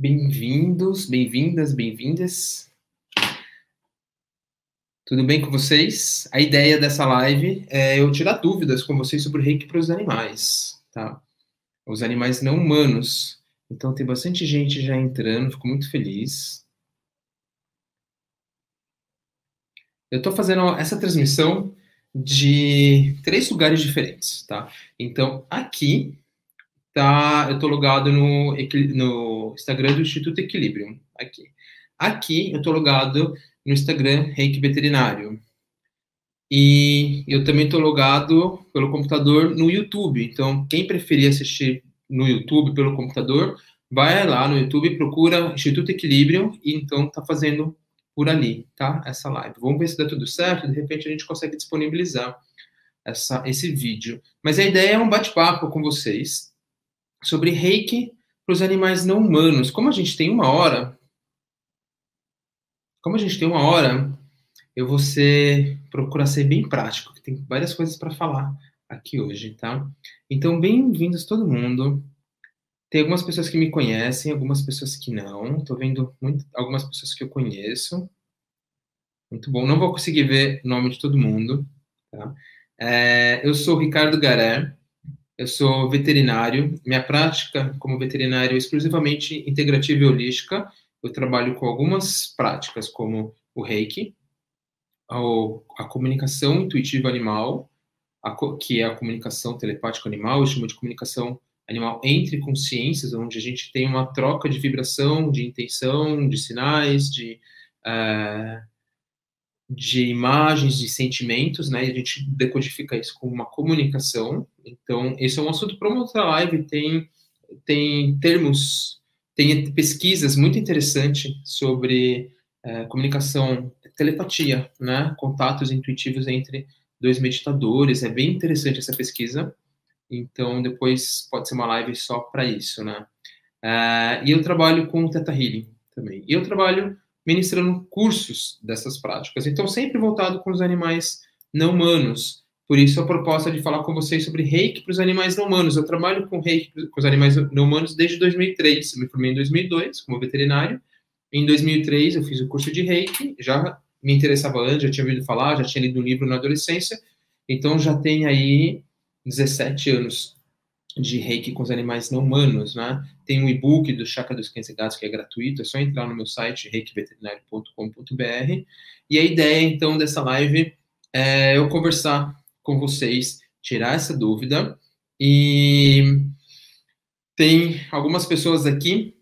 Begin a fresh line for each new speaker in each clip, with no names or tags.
Bem-vindos, bem-vindas, bem-vindas. Tudo bem com vocês? A ideia dessa live é eu tirar dúvidas com vocês sobre o reiki para os animais, tá? Os animais não humanos. Então tem bastante gente já entrando, fico muito feliz. Eu estou fazendo essa transmissão de três lugares diferentes, tá? Então, aqui tá, eu estou logado no, no Instagram do Instituto Equilibrium, aqui. Aqui eu estou logado no Instagram Reiki Veterinário. E eu também estou logado pelo computador no YouTube. Então, quem preferir assistir no YouTube pelo computador, vai lá no YouTube, procura Instituto Equilibrium e então está fazendo por ali, tá? Essa live. Vamos ver se dá tudo certo, de repente a gente consegue disponibilizar essa, esse vídeo. Mas a ideia é um bate-papo com vocês sobre reiki para os animais não humanos. Como a gente tem uma hora, como a gente tem uma hora, eu vou ser, procurar ser bem prático, que tem várias coisas para falar aqui hoje, tá? Então, bem-vindos todo mundo. Tem algumas pessoas que me conhecem, algumas pessoas que não. Estou vendo muito, algumas pessoas que eu conheço. Muito bom. Não vou conseguir ver o nome de todo mundo. Tá? É, eu sou Ricardo Garé. Eu sou veterinário. Minha prática como veterinário é exclusivamente integrativa e holística. Eu trabalho com algumas práticas, como o reiki, a, comunicação intuitiva animal, que é a comunicação telepática animal, eu chamo de comunicação animal entre consciências, onde a gente tem uma troca de vibração, de intenção, de sinais, de, uh, de imagens, de sentimentos, né? E a gente decodifica isso como uma comunicação. Então, esse é um assunto para uma outra live. Tem, tem termos, tem pesquisas muito interessantes sobre uh, comunicação, telepatia, né? Contatos intuitivos entre dois meditadores. É bem interessante essa pesquisa. Então, depois pode ser uma live só para isso, né? Uh, e eu trabalho com Teta Healing também. E eu trabalho ministrando cursos dessas práticas. Então, sempre voltado com os animais não humanos. Por isso, a proposta de falar com vocês sobre reiki para os animais não humanos. Eu trabalho com reiki com os animais não humanos desde 2003. Eu me formei em 2002 como veterinário. Em 2003, eu fiz o curso de reiki. Já me interessava antes, já tinha ouvido falar, já tinha lido um livro na adolescência. Então, já tem aí 17 anos de reiki com os animais não humanos, né? Tem um e-book do Chakra dos Cães e Gatos que é gratuito, é só entrar no meu site reikiveterinário.com.br. E a ideia, então, dessa live é eu conversar com vocês, tirar essa dúvida. E tem algumas pessoas aqui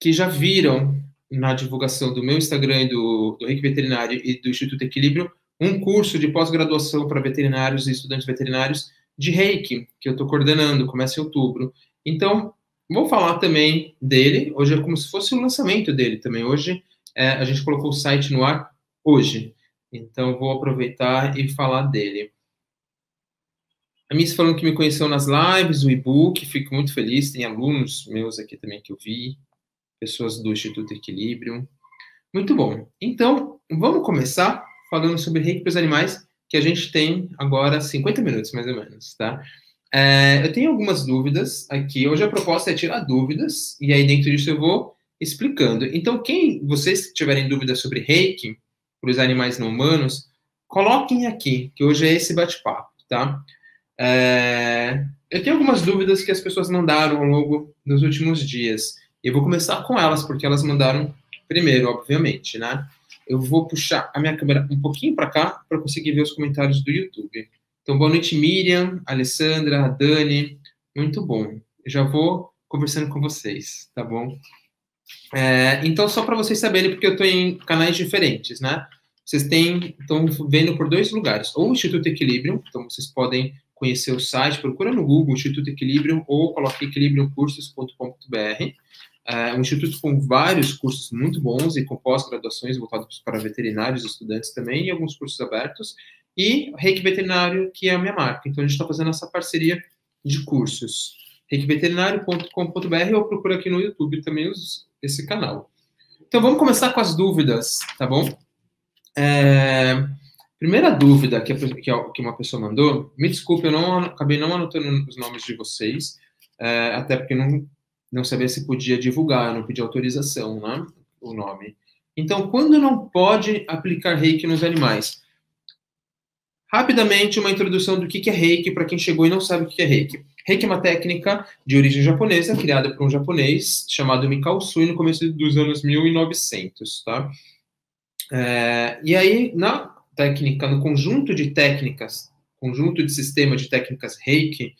que já viram na divulgação do meu Instagram e do, do Reiki Veterinário e do Instituto Equilíbrio um curso de pós-graduação para veterinários e estudantes veterinários de reiki, que eu estou coordenando, começa em outubro. Então, vou falar também dele. Hoje é como se fosse o lançamento dele também. Hoje, é, a gente colocou o site no ar hoje. Então, vou aproveitar e falar dele. A Miss falando que me conheceu nas lives, o e-book, fico muito feliz. Tem alunos meus aqui também que eu vi, pessoas do Instituto Equilíbrio. Muito bom. Então, vamos começar falando sobre reiki para os animais que a gente tem agora 50 minutos, mais ou menos, tá? É, eu tenho algumas dúvidas aqui. Hoje a proposta é tirar dúvidas, e aí dentro disso eu vou explicando. Então, quem vocês tiverem dúvidas sobre reiki, para os animais não humanos, coloquem aqui, que hoje é esse bate-papo, tá? É, eu tenho algumas dúvidas que as pessoas mandaram ao longo dos últimos dias. Eu vou começar com elas, porque elas mandaram primeiro, obviamente, né? Eu vou puxar a minha câmera um pouquinho para cá para conseguir ver os comentários do YouTube. Então, boa noite, Miriam, Alessandra, Dani. Muito bom. Eu já vou conversando com vocês, tá bom? É, então, só para vocês saberem, porque eu estou em canais diferentes, né? Vocês têm, estão vendo por dois lugares. Ou o Instituto Equilibrium, então vocês podem conhecer o site, procura no Google Instituto Equilibrium ou coloque equilibriumcursos.com.br. É um instituto com vários cursos muito bons e com pós-graduações voltados para veterinários, estudantes também, e alguns cursos abertos. E Reiki Veterinário, que é a minha marca. Então, a gente está fazendo essa parceria de cursos. reikiveterinário.com.br ou procura aqui no YouTube também os, esse canal. Então, vamos começar com as dúvidas, tá bom? É, primeira dúvida que, que uma pessoa mandou, me desculpe, eu não acabei não anotando os nomes de vocês, é, até porque não não sabia se podia divulgar, não pedia autorização, né? O nome. Então, quando não pode aplicar reiki nos animais? Rapidamente, uma introdução do que é reiki para quem chegou e não sabe o que é reiki. Reiki é uma técnica de origem japonesa, criada por um japonês chamado Mikao Sui no começo dos anos 1900, tá? É, e aí, na técnica, no conjunto de técnicas, conjunto de sistema de técnicas reiki,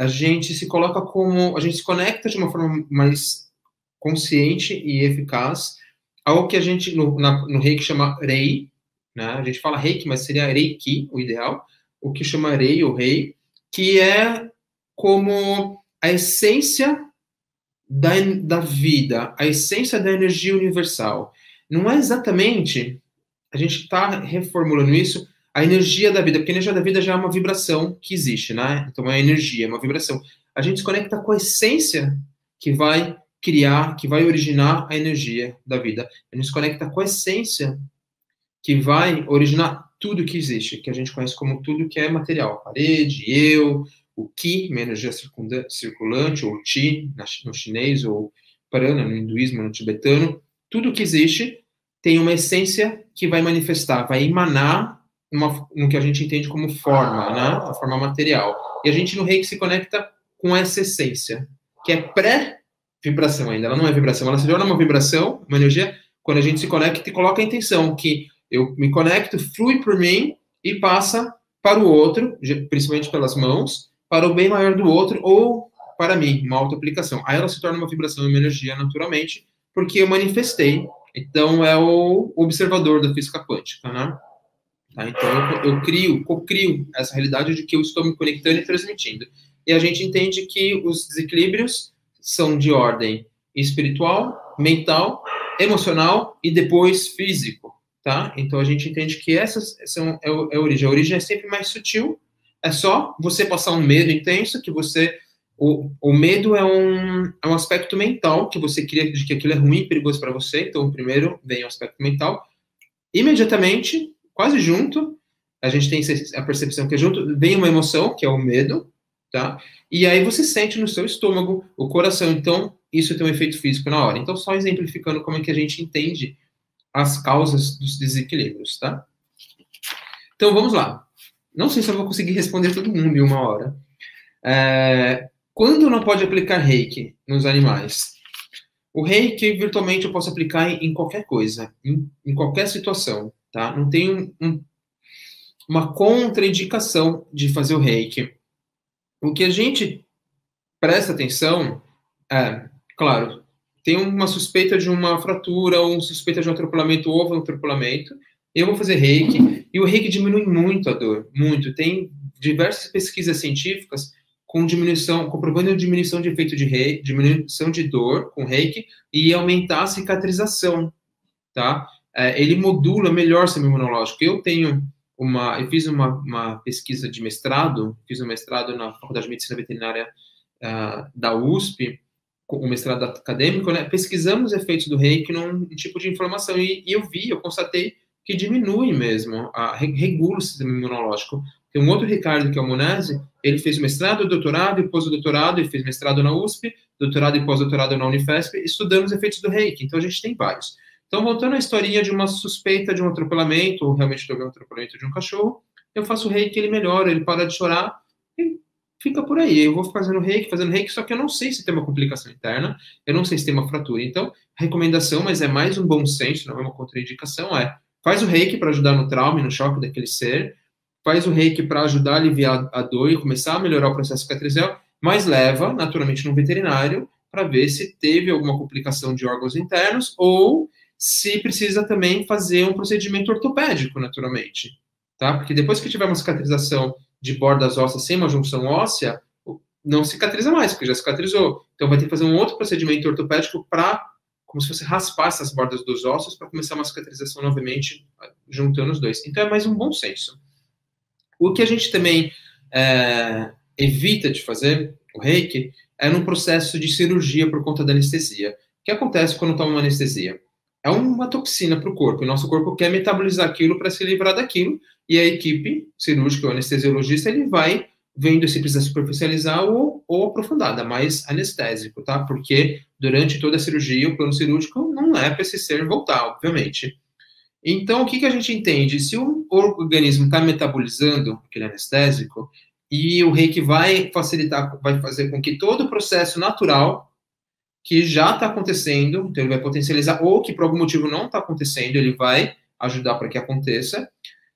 a gente se coloca como, a gente se conecta de uma forma mais consciente e eficaz ao que a gente, no, na, no reiki, chama rei, né? A gente fala reiki, mas seria reiki, o ideal, o que chama rei ou rei, que é como a essência da, da vida, a essência da energia universal. Não é exatamente, a gente está reformulando isso, a energia da vida, porque a energia da vida já é uma vibração que existe, né? Então é energia, é uma vibração. A gente se conecta com a essência que vai criar, que vai originar a energia da vida. A gente se conecta com a essência que vai originar tudo que existe, que a gente conhece como tudo que é material, parede, eu, o Ki, uma energia circulante, ou Chi, no chinês, ou Prana, no hinduísmo, no tibetano, tudo que existe tem uma essência que vai manifestar, vai emanar uma, no que a gente entende como forma, né? a forma material. E a gente no reiki se conecta com essa essência, que é pré-vibração ainda. Ela não é vibração, ela se torna uma vibração, uma energia, quando a gente se conecta e coloca a intenção que eu me conecto, flui por mim e passa para o outro, principalmente pelas mãos, para o bem maior do outro ou para mim, uma auto-aplicação. Aí ela se torna uma vibração e uma energia naturalmente, porque eu manifestei. Então é o observador da física quântica, né? Tá? Então eu, eu crio, co-crio essa realidade de que eu estou me conectando e transmitindo. E a gente entende que os desequilíbrios são de ordem espiritual, mental, emocional e depois físico tá? Então a gente entende que essas são é, é a origem. A origem é sempre mais sutil. É só você passar um medo intenso que você o, o medo é um, é um aspecto mental que você cria de que aquilo é ruim, perigoso para você. Então, primeiro vem o aspecto mental. Imediatamente, quase junto, a gente tem a percepção que é junto, vem uma emoção, que é o medo, tá? E aí você sente no seu estômago, o coração. Então, isso tem um efeito físico na hora. Então, só exemplificando como é que a gente entende as causas dos desequilíbrios, tá? Então, vamos lá. Não sei se eu vou conseguir responder todo mundo em uma hora. É, quando não pode aplicar reiki nos animais? O reiki, virtualmente, eu posso aplicar em, qualquer coisa, em, em, qualquer situação, tá? Não tem um, um, uma contraindicação de fazer o reiki. O que a gente presta atenção é, claro, tem uma suspeita de uma fratura ou uma suspeita de um atropelamento ou um atropelamento, eu vou fazer reiki, e o reiki diminui muito a dor, muito. Tem diversas pesquisas científicas com diminuição, comprovando diminuição de efeito de reiki, diminuição de dor com reiki e aumentar a cicatrização, tá? É, ele modula melhor o sistema imunológico. Eu tenho uma, eu fiz uma, uma pesquisa de mestrado, fiz um mestrado na Faculdade de Medicina Veterinária uh, da USP, o mestrado acadêmico, né, pesquisamos efeitos do reiki num tipo de inflamação e, e eu vi, eu constatei que diminui mesmo, a, regula o sistema imunológico. Tem um outro Ricardo, que é o Monese, ele fez mestrado, doutorado e pós-doutorado, ele fez mestrado na USP, doutorado e pós-doutorado na Unifesp, estudando os efeitos do reiki. Então, a gente tem vários. Então, voltando à historinha de uma suspeita de um atropelamento, ou realmente de um atropelamento de um cachorro, eu faço o reiki, ele melhora, ele para de chorar, e fica por aí. Eu vou fazendo reiki, fazendo reiki, só que eu não sei se tem uma complicação interna, eu não sei se tem uma fratura. Então, recomendação, mas é mais um bom senso, não é uma contraindicação, é faz o reiki para ajudar no trauma e no choque daquele ser, faz o reiki para ajudar a aliviar a dor e começar a melhorar o processo cicatrizal, mas leva, naturalmente, no veterinário para ver se teve alguma complicação de órgãos internos ou se precisa também fazer um procedimento ortopédico, naturalmente. Tá? Porque depois que tiver uma cicatrização de bordas ósseas sem uma junção óssea, não cicatriza mais, porque já cicatrizou. Então vai ter que fazer um outro procedimento ortopédico para, como se fosse raspar essas bordas dos ossos para começar uma cicatrização novamente, juntando os dois. Então é mais um bom senso. O que a gente também é, evita de fazer, o reiki, é no processo de cirurgia por conta da anestesia. O que acontece quando toma uma anestesia? É uma toxina para o corpo, e nosso corpo quer metabolizar aquilo para se livrar daquilo, e a equipe cirúrgica, o anestesiologista, ele vai vendo se precisa superficializar ou, ou aprofundada, mais anestésico, tá? Porque durante toda a cirurgia, o plano cirúrgico não é para esse ser voltar, obviamente. Então, o que, que a gente entende? Se o organismo está metabolizando aquele anestésico, e o reiki vai facilitar, vai fazer com que todo o processo natural que já está acontecendo, então ele vai potencializar, ou que por algum motivo não está acontecendo, ele vai ajudar para que aconteça,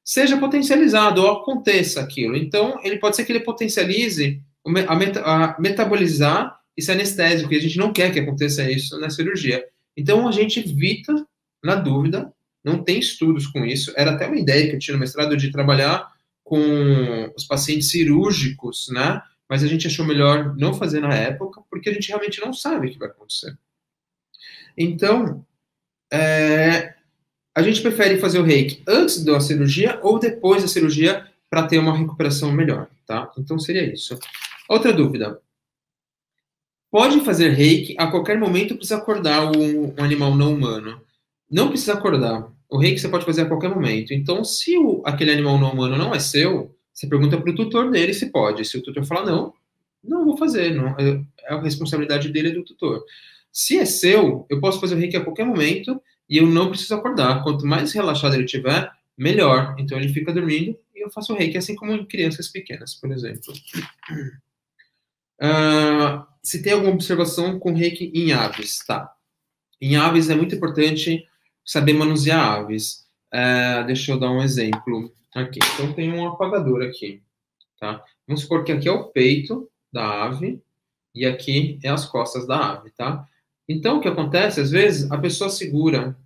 seja potencializado ou aconteça aquilo. Então, ele pode ser que ele potencialize a, meta, a metabolizar esse anestésico, e a gente não quer que aconteça isso na cirurgia. Então, a gente evita, na dúvida, não tem estudos com isso, era até uma ideia que eu tinha no mestrado de trabalhar com os pacientes cirúrgicos, né? Mas a gente achou melhor não fazer na época, porque a gente realmente não sabe o que vai acontecer. Então, é, a gente prefere fazer o reiki antes da cirurgia ou depois da cirurgia para ter uma recuperação melhor, tá? Então seria isso. Outra dúvida. Pode fazer reiki a qualquer momento precisa acordar um, um animal não humano. Não precisa acordar. O reiki você pode fazer a qualquer momento. Então, se o, aquele animal não humano não é seu, você pergunta para o tutor dele se pode. Se o tutor falar não, não vou fazer. Não, é, é a responsabilidade dele e do tutor. Se é seu, eu posso fazer o reiki a qualquer momento e eu não preciso acordar. Quanto mais relaxado ele tiver, melhor. Então ele fica dormindo e eu faço o reiki, assim como em crianças pequenas, por exemplo. Uh, se tem alguma observação com reiki em aves, tá? Em aves é muito importante saber manusear aves. Uh, deixa eu dar um exemplo aqui. Então tem um apagador aqui, tá? Vamos supor que aqui é o peito da ave e aqui é as costas da ave, tá? Então, o que acontece, às vezes, a pessoa segura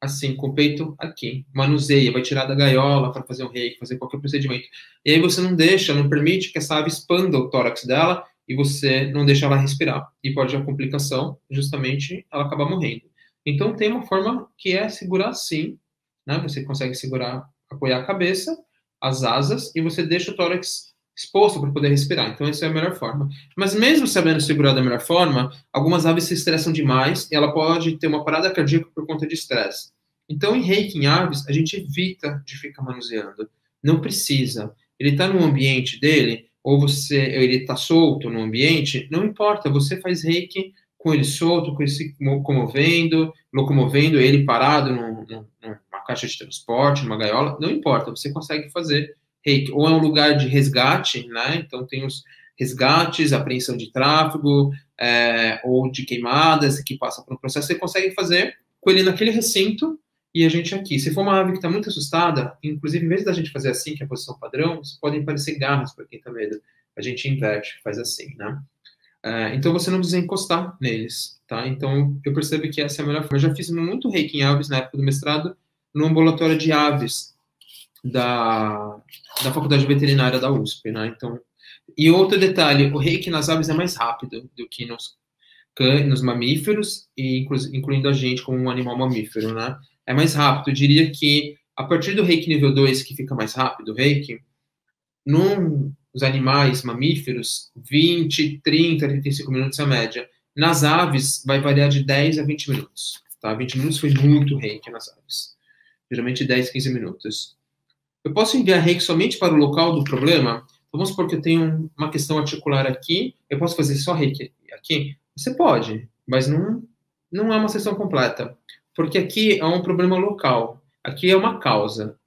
assim, com o peito aqui, manuseia, vai tirar da gaiola para fazer um reiki, fazer qualquer procedimento. E aí você não deixa, não permite que essa ave expanda o tórax dela e você não deixa ela respirar. E pode a complicação, justamente, ela acabar morrendo. Então, tem uma forma que é segurar assim, né? Você consegue segurar, apoiar a cabeça, as asas, e você deixa o tórax exposto para poder respirar. Então, essa é a melhor forma. Mas mesmo sabendo segurar da melhor forma, algumas aves se estressam demais e ela pode ter uma parada cardíaca por conta de estresse. Então, em reiki em aves, a gente evita de ficar manuseando. Não precisa. Ele está no ambiente dele, ou você, ele está solto no ambiente, não importa. Você faz reiki com ele solto, com ele se comovendo, locomovendo, ele parado num, numa caixa de transporte, numa gaiola, não importa. Você consegue fazer reiki, ou é um lugar de resgate, né? Então tem os resgates, apreensão de tráfego, é, ou de queimadas que passa por um processo, você consegue fazer com ele naquele recinto e a gente aqui. Se for uma ave que está muito assustada, inclusive em vez da gente fazer assim, que é a posição padrão, podem parecer garras para quem está medo. A gente inverte, faz assim, né? É, então você não precisa encostar neles, tá? Então eu percebo que essa é a melhor forma. Eu já fiz muito reiki em aves na época do mestrado, no ambulatório de aves, da, da Faculdade Veterinária da USP, né? Então, e outro detalhe, o reiki nas aves é mais rápido do que nos, nos mamíferos, e inclu, incluindo a gente como um animal mamífero, né? É mais rápido. Eu diria que a partir do reiki nível 2, que fica mais rápido, o reiki, nos animais mamíferos, 20, 30, 35 minutos é a média. Nas aves, vai variar de 10 a 20 minutos. Tá? 20 minutos foi muito reiki nas aves. Geralmente 10, 15 minutos. Eu posso enviar reiki somente para o local do problema? Vamos supor que eu tenho uma questão articular aqui, eu posso fazer só reiki aqui? Você pode, mas não, não é uma sessão completa. Porque aqui é um problema local. Aqui é uma causa.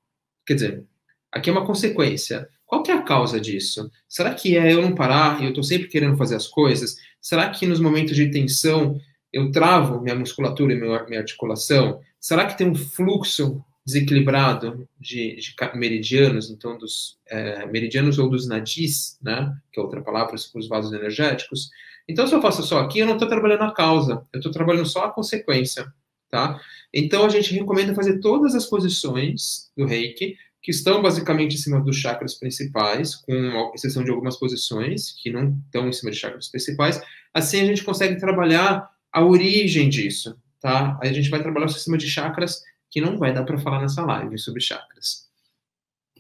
Quer dizer, aqui é uma consequência. Qual que é a causa disso? Será que é eu não parar e eu estou sempre querendo fazer as coisas? Será que nos momentos de tensão eu travo minha musculatura e minha articulação? Será que tem um fluxo desequilibrado de, de meridianos, então dos é, meridianos ou dos nadis, né, que é outra palavra para os vasos energéticos. Então, se eu faço só aqui, eu não estou trabalhando a causa, eu estou trabalhando só a consequência, tá? Então, a gente recomenda fazer todas as posições do reiki, que estão basicamente em cima dos chakras principais, com exceção de algumas posições que não estão em cima de chakras principais. Assim, a gente consegue trabalhar a origem disso, tá? Aí a gente vai trabalhar o sistema de chakras que não vai dar para falar nessa live sobre chakras.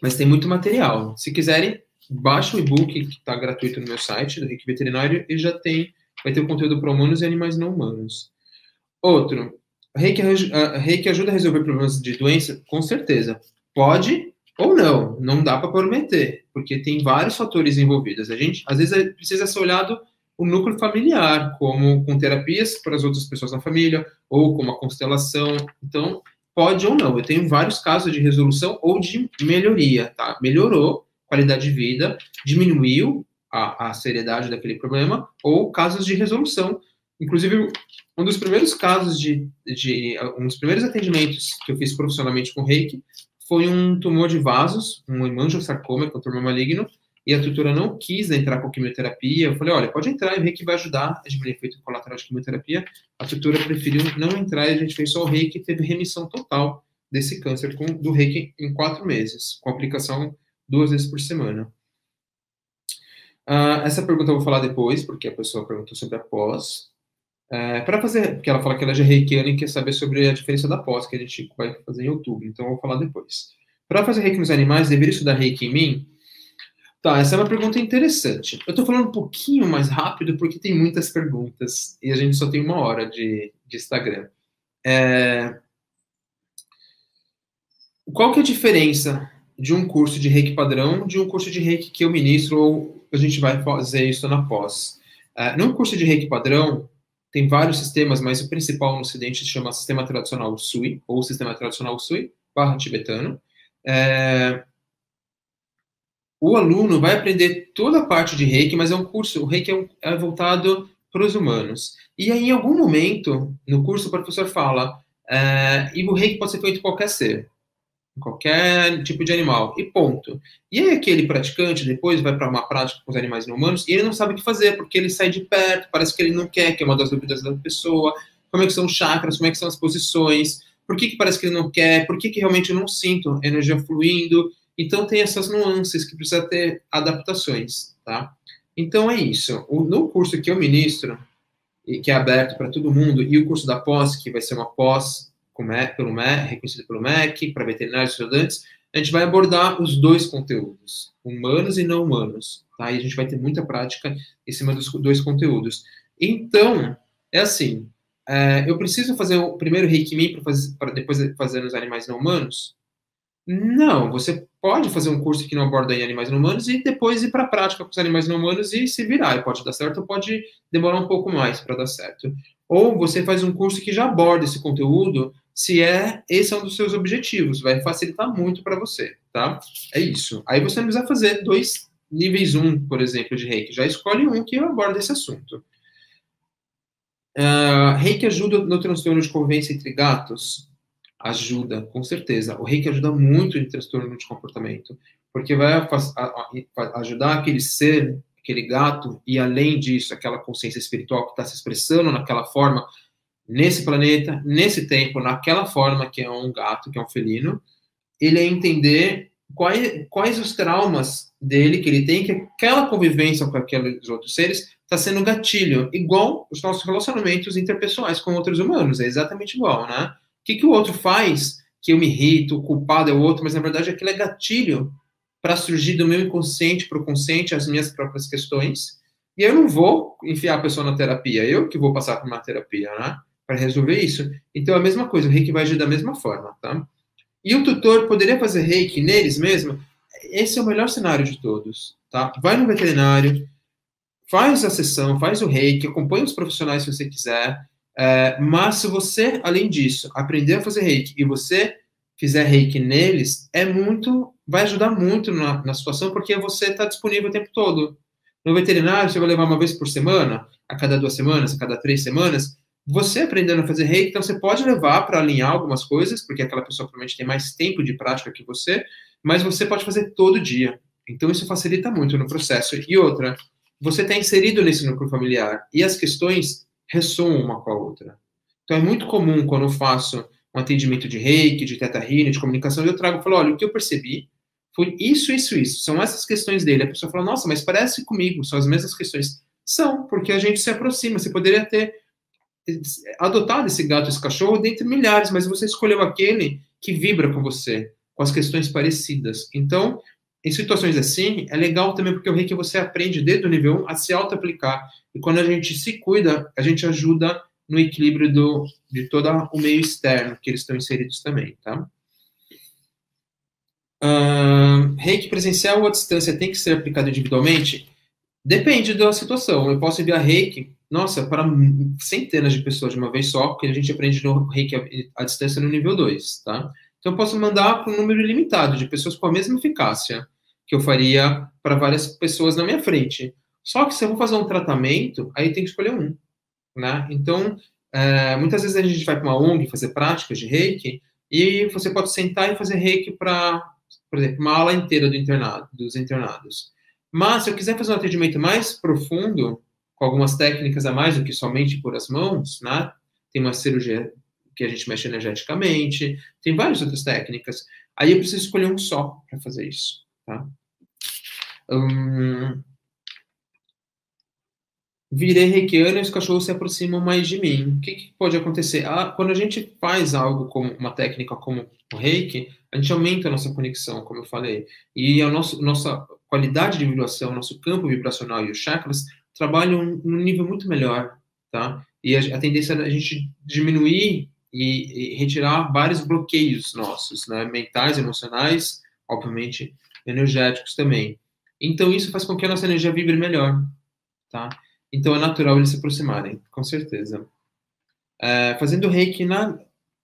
Mas tem muito material. Se quiserem, baixa o e-book que está gratuito no meu site, do Reiki Veterinário, e já tem, vai ter o conteúdo para humanos e animais não humanos. Outro, Reiki, Reiki ajuda a resolver problemas de doença? Com certeza. Pode ou não, não dá para prometer, porque tem vários fatores envolvidos. A gente, às vezes, precisa ser olhado o núcleo familiar, como com terapias para as outras pessoas na família, ou com uma constelação. Então, pode ou não. Eu tenho vários casos de resolução ou de melhoria, tá? Melhorou qualidade de vida, diminuiu a, a seriedade daquele problema, ou casos de resolução. Inclusive, um dos primeiros casos de, de um dos primeiros atendimentos que eu fiz profissionalmente com reiki foi um tumor de vasos, um hemangiosarcoma, que é um tumor maligno, e a tutora não quis entrar com quimioterapia. Eu falei, olha, pode entrar, o reiki vai ajudar a diminuir efeito colateral de quimioterapia. A tutora preferiu não entrar e a gente fez só o reiki e teve remissão total desse câncer com, do reiki em quatro meses, com aplicação duas vezes por semana. Uh, essa pergunta eu vou falar depois, porque a pessoa perguntou sobre a pós. Uh, para fazer, porque ela fala que ela é já reikiana e quer saber sobre a diferença da pós, que a gente vai fazer em outubro, então eu vou falar depois. Para fazer reiki nos animais, deveria estudar reiki em mim? Tá, essa é uma pergunta interessante. Eu estou falando um pouquinho mais rápido porque tem muitas perguntas e a gente só tem uma hora de, de Instagram. É... Qual que é a diferença de um curso de reiki padrão de um curso de reiki que eu ministro ou a gente vai fazer isso na pós? É, num curso de reiki padrão, tem vários sistemas, mas o principal no ocidente se chama Sistema Tradicional Sui, ou Sistema Tradicional Sui, barra tibetano. É, o aluno vai aprender toda a parte de reiki, mas é um curso, o reiki é, um, é voltado para os humanos. E aí, em algum momento, no curso, o professor fala, é, e o reiki pode ser feito em qualquer ser, em qualquer tipo de animal, e ponto. E aí, aquele praticante depois vai para uma prática com os animais não humanos, e ele não sabe o que fazer, porque ele sai de perto, parece que ele não quer, que é uma das dúvidas da pessoa, como é que são os chakras, como é que são as posições, por que, que parece que ele não quer, por que, que realmente eu não sinto energia fluindo, então, tem essas nuances que precisa ter adaptações, tá? Então, é isso. No curso que eu ministro, e que é aberto para todo mundo, e o curso da pós, que vai ser uma pós pelo MEC, reconhecido pelo MEC, para veterinários e estudantes, a gente vai abordar os dois conteúdos, humanos e não humanos, tá? E a gente vai ter muita prática em cima dos dois conteúdos. Então, é assim, é, eu preciso fazer o primeiro Reiki para depois fazer nos animais não humanos? Não, você pode fazer um curso que não aborda animais não humanos e depois ir para a prática com os animais não humanos e se virar. E pode dar certo pode demorar um pouco mais para dar certo. Ou você faz um curso que já aborda esse conteúdo, se é esse é um dos seus objetivos, vai facilitar muito para você, tá? É isso. Aí você não precisa fazer dois níveis um, por exemplo, de reiki. Já escolhe um que aborda esse assunto. Uh, reiki ajuda no transtorno de convivência entre gatos? Ajuda, com certeza. O reiki ajuda muito em transtorno de comportamento, porque vai ajudar aquele ser, aquele gato, e além disso, aquela consciência espiritual que está se expressando naquela forma, nesse planeta, nesse tempo, naquela forma que é um gato, que é um felino, ele é entender quais, quais os traumas dele que ele tem, que aquela convivência com aqueles outros seres está sendo gatilho, igual os nossos relacionamentos interpessoais com outros humanos, é exatamente igual, né? O que, que o outro faz que eu me irrito, o culpado é o outro, mas na verdade aquilo é gatilho para surgir do meu inconsciente para o consciente as minhas próprias questões. E eu não vou enfiar a pessoa na terapia, eu que vou passar por uma terapia, né? Para resolver isso. Então, a mesma coisa, o reiki vai agir da mesma forma, tá? E o tutor poderia fazer reiki neles mesmo? Esse é o melhor cenário de todos, tá? Vai no veterinário, faz a sessão, faz o reiki, acompanha os profissionais se você quiser, é, mas se você, além disso, aprender a fazer reiki e você fizer reiki neles, é muito, vai ajudar muito na, na situação, porque você está disponível o tempo todo. No veterinário, você vai levar uma vez por semana, a cada duas semanas, a cada três semanas. Você aprendendo a fazer reiki, então você pode levar para alinhar algumas coisas, porque aquela pessoa provavelmente tem mais tempo de prática que você, mas você pode fazer todo dia. Então isso facilita muito no processo. E outra, você está inserido nesse núcleo familiar e as questões ressoam uma com a outra. Então é muito comum quando eu faço um atendimento de reiki, de teta healing, de comunicação, eu trago e falo, olha, o que eu percebi foi isso, isso, isso. São essas questões dele. A pessoa fala, nossa, mas parece comigo, são as mesmas questões. São, porque a gente se aproxima. Você poderia ter adotado esse gato, esse cachorro, dentre milhares, mas você escolheu aquele que vibra com você, com as questões parecidas. Então, em situações assim, é legal também porque o reiki você aprende desde o nível 1 a se auto-aplicar. E quando a gente se cuida, a gente ajuda no equilíbrio do, de todo o meio externo que eles estão inseridos também, tá? Uh, reiki presencial ou à distância tem que ser aplicado individualmente? Depende da situação. Eu posso enviar reiki, nossa, para centenas de pessoas de uma vez só, porque a gente aprende no reiki à, distância no nível 2, tá? Então, eu posso mandar para um número limitado de pessoas com a mesma eficácia que eu faria para várias pessoas na minha frente. Só que se eu vou fazer um tratamento, aí tem que escolher um, né? Então, é, muitas vezes a gente vai para uma ONG fazer práticas de reiki e você pode sentar e fazer reiki para, por exemplo, uma aula inteira do internado, dos internados. Mas, se eu quiser fazer um atendimento mais profundo, com algumas técnicas a mais do que somente por as mãos, né? Tem uma cirurgia que a gente mexe energeticamente, tem várias outras técnicas. Aí eu preciso escolher um só para fazer isso, tá? Hum, virei reikiano e os cachorros se aproximam mais de mim. O que, que pode acontecer? Ah, quando a gente faz algo como uma técnica como o reiki, a gente aumenta a nossa conexão, como eu falei. E a nosso, nossa qualidade de vibração, nosso campo vibracional e os chakras trabalham num nível muito melhor, tá? E a, a tendência é a gente diminuir e, e, retirar vários bloqueios nossos, né? Mentais, emocionais, obviamente, energéticos também. Então, isso faz com que a nossa energia vibre melhor, tá? Então é natural eles se aproximarem, com certeza. É, fazendo reiki na,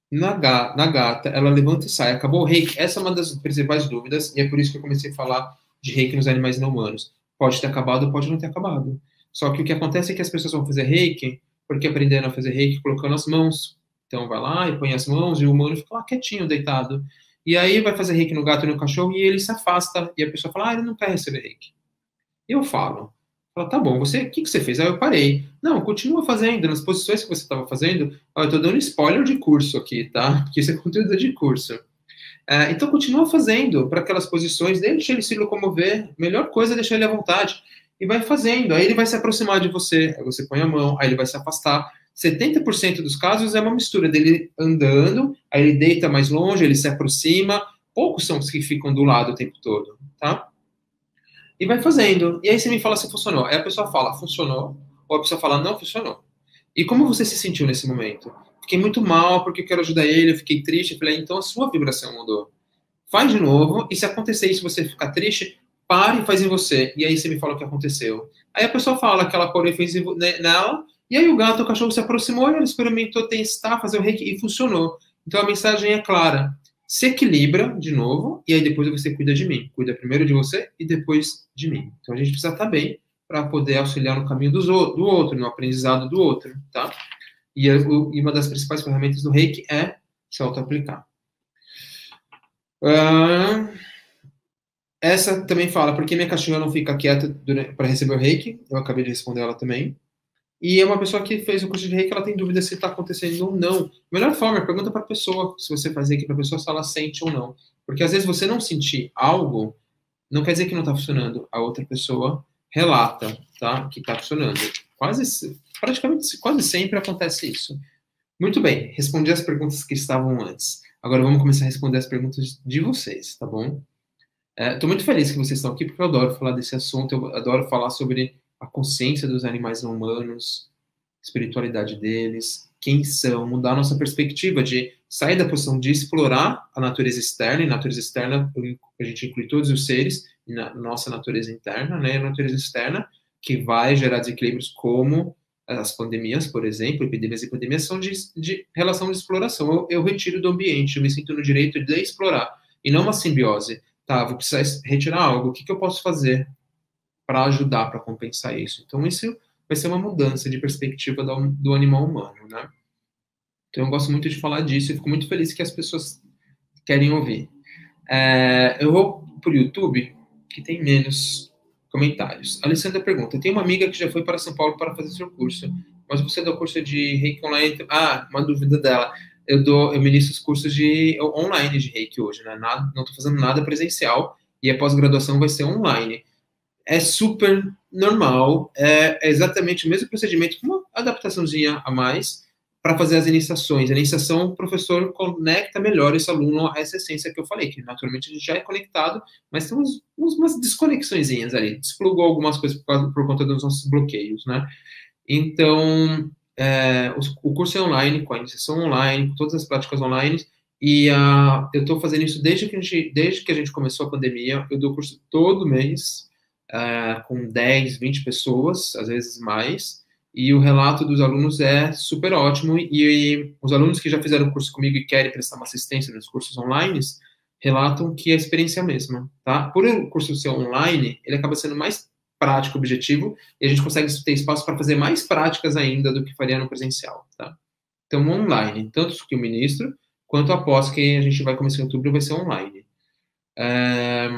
na, na, gata, ela levanta e sai. Acabou o reiki? Essa é uma das principais dúvidas, e é por isso que eu comecei a falar de reiki nos animais não humanos. Pode ter acabado, pode não ter acabado. Só que o que acontece é que as pessoas vão fazer reiki, porque aprenderam a fazer reiki colocando as mãos. Então vai lá e põe as mãos, e o humano fica lá quietinho, deitado. E aí vai fazer reiki no gato e no cachorro, e ele se afasta, e a pessoa fala, ah, ele não quer receber reiki. Eu falo, Fala, tá bom, você, o que, que você fez? Aí eu parei. Não, continua fazendo, nas posições que você estava fazendo. Ó, eu tô dando spoiler de curso aqui, tá? Porque isso é conteúdo de curso. É, então, continua fazendo para aquelas posições, deixa ele se locomover. Melhor coisa é deixar ele à vontade. E vai fazendo. Aí ele vai se aproximar de você. Aí você põe a mão, aí ele vai se afastar. 70% dos casos é uma mistura dele andando, aí ele deita mais longe, ele se aproxima. Poucos são os que ficam do lado o tempo todo, tá? E vai fazendo. E aí você me fala se funcionou. Aí a pessoa fala, funcionou. Ou a pessoa fala, não funcionou. E como você se sentiu nesse momento? Fiquei muito mal porque eu quero ajudar ele, eu fiquei triste. Eu falei, então a sua vibração mudou. Faz de novo, e se acontecer isso, você ficar triste, pare e faz em você. E aí você me fala o que aconteceu. Aí a pessoa fala que ela parou e fez nela, e aí o gato, o cachorro se aproximou, e ela experimentou testar, fazer o reiki, e funcionou. Então a mensagem é clara se equilibra de novo, e aí depois você cuida de mim. Cuida primeiro de você e depois de mim. Então a gente precisa estar bem para poder auxiliar no caminho do, outro, no aprendizado do outro, tá? E, e uma das principais ferramentas do reiki é se auto-aplicar. Uh, essa também fala, por que minha cachorra não fica quieta para receber o reiki? Eu acabei de responder ela também. E é uma pessoa que fez o curso de reiki, ela tem dúvida se está acontecendo ou não. melhor forma, pergunta para a pessoa, se você fazer aqui para a pessoa, se ela sente ou não. Porque às vezes você não sentir algo, não quer dizer que não está funcionando. A outra pessoa relata, tá? Que está funcionando. Quase, praticamente, quase sempre acontece isso. Muito bem, respondi as perguntas que estavam antes. Agora vamos começar a responder as perguntas de vocês, tá bom? Estou é, muito feliz que vocês estão aqui, porque eu adoro falar desse assunto, eu adoro falar sobre a consciência dos animais não humanos, espiritualidade deles, quem são, mudar nossa perspectiva de sair da posição de explorar a natureza externa, e natureza externa a gente inclui todos os seres, e na nossa natureza interna, né, a natureza externa, que vai gerar desequilíbrios como as pandemias, por exemplo, epidemias e pandemias são de, de relação de exploração. Eu, eu, retiro do ambiente, eu me sinto no direito de explorar, e não uma simbiose. Tá, vou precisar retirar algo, o que, que eu posso fazer para ajudar para compensar isso. Então, isso vai ser uma mudança de perspectiva do, do animal humano, né? Então, eu gosto muito de falar disso e fico muito feliz que as pessoas querem ouvir. É, eu vou para o YouTube, que tem menos comentários. A Alessandra pergunta: tem uma amiga que já foi para São Paulo para fazer seu curso, mas você dá curso de Reiki online? Ah, uma dúvida dela. Eu dou, eu ministro os cursos de online de Reiki hoje, né? Nada, não estou fazendo nada presencial e a pós-graduação vai ser online é super normal, é, é exatamente o mesmo procedimento, com uma adaptaçãozinha a mais, para fazer as iniciações. A iniciação, o professor conecta melhor esse aluno a essa essência que eu falei, que naturalmente a gente já é conectado, mas tem umas desconexõezinhas ali, desplugou algumas coisas por, por conta dos nossos bloqueios, né? Então, é, o, o, curso é online, com a iniciação online, com todas as práticas online, e uh, eu estou fazendo isso desde que, a gente, desde que a gente começou a pandemia, eu dou curso todo mês, uh, com 10, 20 pessoas, às vezes mais, e o relato dos alunos é super ótimo, e, e os alunos que já fizeram o curso comigo e querem prestar uma assistência nos cursos online, relatam que a experiência é a mesma, tá? Por o curso ser online, ele acaba sendo mais prático, objetivo, e a gente consegue ter espaço para fazer mais práticas ainda do que faria no presencial, tá? Então, online, tanto que o ministro, quanto após que a gente vai começar em outubro, vai ser online. É...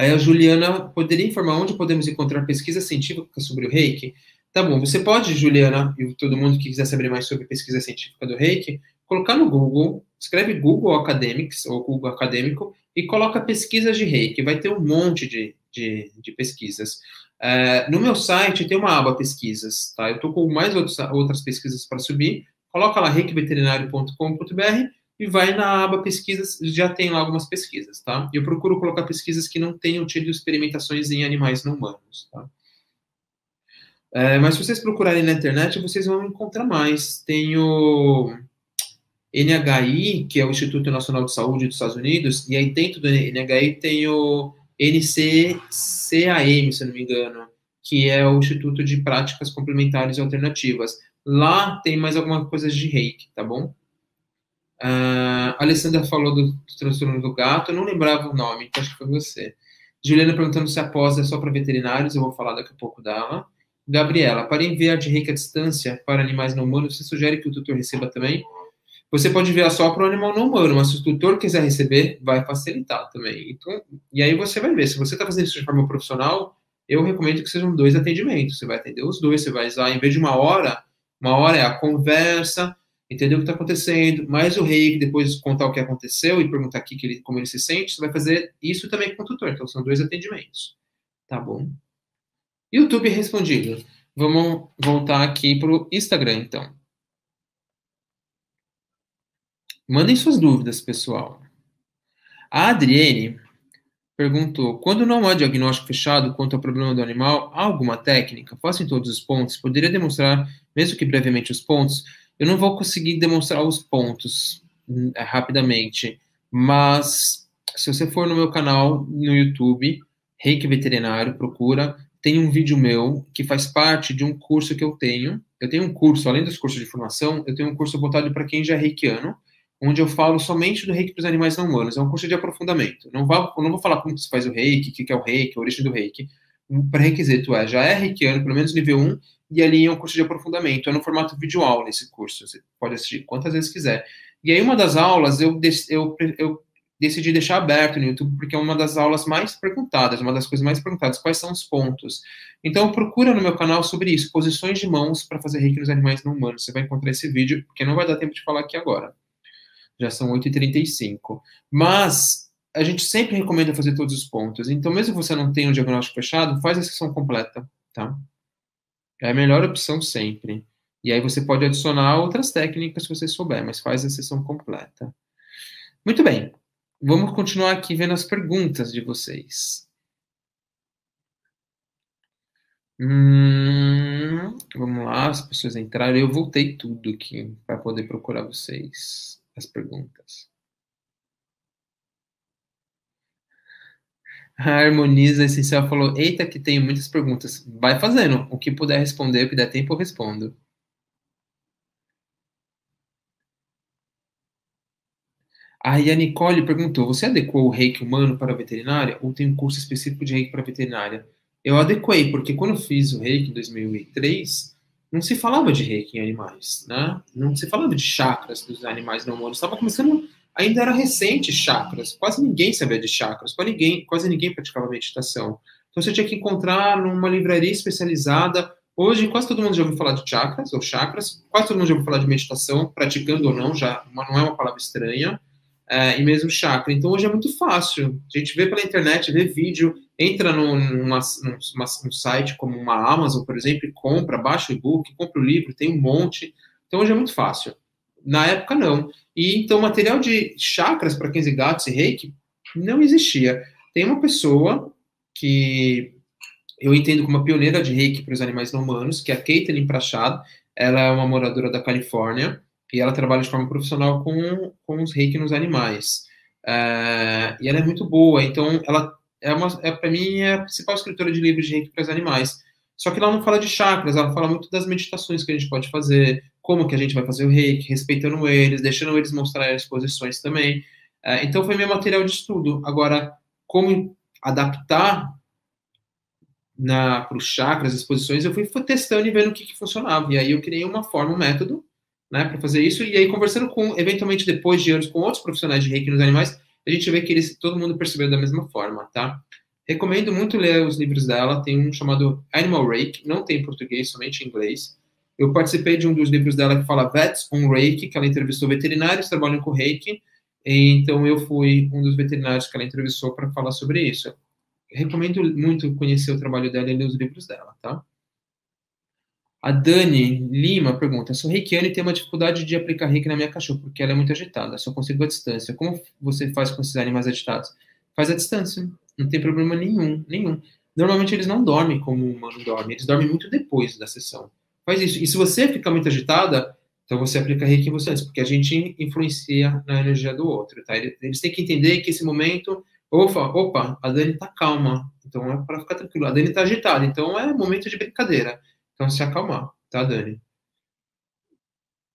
Aí a Juliana poderia informar onde podemos encontrar pesquisa científica sobre o reiki? Tá bom, você pode, Juliana, e todo mundo que quiser saber mais sobre pesquisa científica do reiki, colocar no Google, escreve Google Academics ou Google Acadêmico e coloca pesquisas de reiki. Vai ter um monte de, de, de pesquisas. Uh, no meu site tem uma aba pesquisas, tá? Eu estou com mais outros, outras pesquisas para subir. Coloca lá reikiveterinário.com.br e vai na aba pesquisas, já tem lá algumas pesquisas, tá? Eu procuro colocar pesquisas que não tenham tido experimentações em animais não humanos, tá? É, mas se vocês procurarem na internet, vocês vão encontrar mais. Tem o NHI, que é o Instituto Nacional de Saúde dos Estados Unidos, e aí dentro do NHI tem o NCCAM, se não me engano, que é o Instituto de Práticas Complementares e Alternativas. Lá tem mais algumas coisas de reiki, tá bom? Uh, a Alessandra falou do, do transtorno do gato, eu não lembrava o nome, então acho que foi você. Juliana perguntando se a pós é só para veterinários, eu vou falar daqui a pouco dela. Gabriela, para enviar de reiki à distância para animais não humanos, você sugere que o tutor receba também? Você pode enviar só para o animal não humano, mas se o tutor quiser receber, vai facilitar também. Então, e aí você vai ver, se você está fazendo isso de forma profissional, eu recomendo que sejam dois atendimentos. Você vai atender os dois, você vai usar, em vez de uma hora, uma hora é a conversa, entender o que está acontecendo, mais o rei, depois contar o que aconteceu e perguntar aqui que ele, como ele se sente, você vai fazer isso também com o tutor. Então, são dois atendimentos. Tá bom? YouTube respondido. Vamos voltar aqui para o Instagram, então. Mandem suas dúvidas, pessoal. A Adriene perguntou: quando não há diagnóstico fechado quanto ao problema do animal, há alguma técnica? Faça em todos os pontos. Poderia demonstrar, mesmo que brevemente, os pontos? Eu não vou conseguir demonstrar os pontos hum, é, rapidamente, mas se você for no meu canal no YouTube, Reiki Veterinário, procura, tem um vídeo meu que faz parte de um curso que eu tenho. Eu tenho um curso, além dos cursos de formação, eu tenho um curso voltado para quem já é reikiano, onde eu falo somente do reiki para os animais não humanos. É um curso de aprofundamento. Não não vou falar como se faz o reiki, o que é o reiki, a origem do reiki. O pré-requisito é, já é reikiano, pelo menos nível 1, e ali é um curso de aprofundamento. É no formato vídeo aula esse curso. Você pode assistir quantas vezes quiser. E aí, uma das aulas, eu, eu, eu decidi deixar aberto no YouTube, porque é uma das aulas mais perguntadas, uma das coisas mais perguntadas, quais são os pontos. Então, procura no meu canal sobre isso, posições de mãos para fazer reiki nos animais não humanos. Você vai encontrar esse vídeo, porque não vai dar tempo de falar aqui agora já são 8h35. Mas a gente sempre recomenda fazer todos os pontos. Então, mesmo que você não tenha um diagnóstico fechado, faz a sessão completa, tá? É a melhor opção sempre. E aí você pode adicionar outras técnicas se você souber, mas faz a sessão completa. Muito bem. Vamos continuar aqui vendo as perguntas de vocês. Hum, vamos lá, as pessoas entraram. Eu voltei tudo aqui para poder procurar vocês as perguntas. Harmoniza Essencial falou: Eita, que tenho muitas perguntas. Vai fazendo. O que puder responder, o que der tempo, eu respondo. Aí a Nicole perguntou: Você adequou o reiki humano para a veterinária ou tem um curso específico de reiki para veterinária? Eu adequei, porque quando eu fiz o reiki em 2003, não se falava de reiki em animais, né? Não se falava de chakras dos animais não humanos. Estava começando, ainda era recente chakras. Quase ninguém sabia de chakras. Quase ninguém, quase ninguém praticava meditação. Então você tinha que encontrar numa livraria especializada. Hoje quase todo mundo já ouviu falar de chakras ou chakras. Quase todo mundo já ouviu falar de meditação, praticando ou não. Já não é uma palavra estranha. É, e mesmo chakra. Então hoje é muito fácil. A gente vê pela internet, vê vídeo, entra num, numa, numa, num site como uma Amazon, por exemplo, e compra, baixa o e-book, compra o livro, tem um monte. Então hoje é muito fácil. Na época, não. E então, material de chakras para cães e gatos e reiki não existia. Tem uma pessoa que eu entendo como uma pioneira de reiki para os animais não humanos, que é a Caitlin Prachado. Ela é uma moradora da Califórnia e ela trabalha de forma profissional com, com os reiki nos animais. Uh, e ela é muito boa, então ela é, uma, é para mim, é a principal escritora de livros de reiki para os animais. Só que ela não fala de chakras, ela fala muito das meditações que a gente pode fazer, como que a gente vai fazer o reiki, respeitando eles, deixando eles mostrar as posições também. É, então, foi meu material de estudo. Agora, como adaptar para os chakras, as posições, eu fui testando e vendo o que, que funcionava. E aí eu criei uma forma, um método, né, para fazer isso. E aí, conversando com, eventualmente, depois de anos, com outros profissionais de reiki nos animais, a gente vê que eles, todo mundo percebeu da mesma forma, tá? Recomendo muito ler os livros dela. Tem um chamado Animal Reiki, não tem em português, somente em inglês. Eu participei de um dos livros dela que fala Vets on Reiki, que ela entrevistou veterinários que trabalham com Reiki. Então, eu fui um dos veterinários que ela entrevistou para falar sobre isso recomendo muito conhecer o trabalho dela e ler os livros dela, tá? A Dani Lima pergunta: sou reikiana e tenho uma dificuldade de aplicar reiki na minha cachorra, porque ela é muito agitada, só consigo a distância. Como você faz com esses animais agitados? Faz a distância, não tem problema nenhum, nenhum. Normalmente eles não dormem como o humano dorme, eles dormem muito depois da sessão. Faz isso. E se você ficar muito agitada, então você aplica reiki em você porque a gente influencia na energia do outro, tá? Eles têm que entender que esse momento Opa, opa, a Dani tá calma, então é para ficar tranquilo. A Dani tá agitada, então é momento de brincadeira. Então se acalmar, tá, Dani?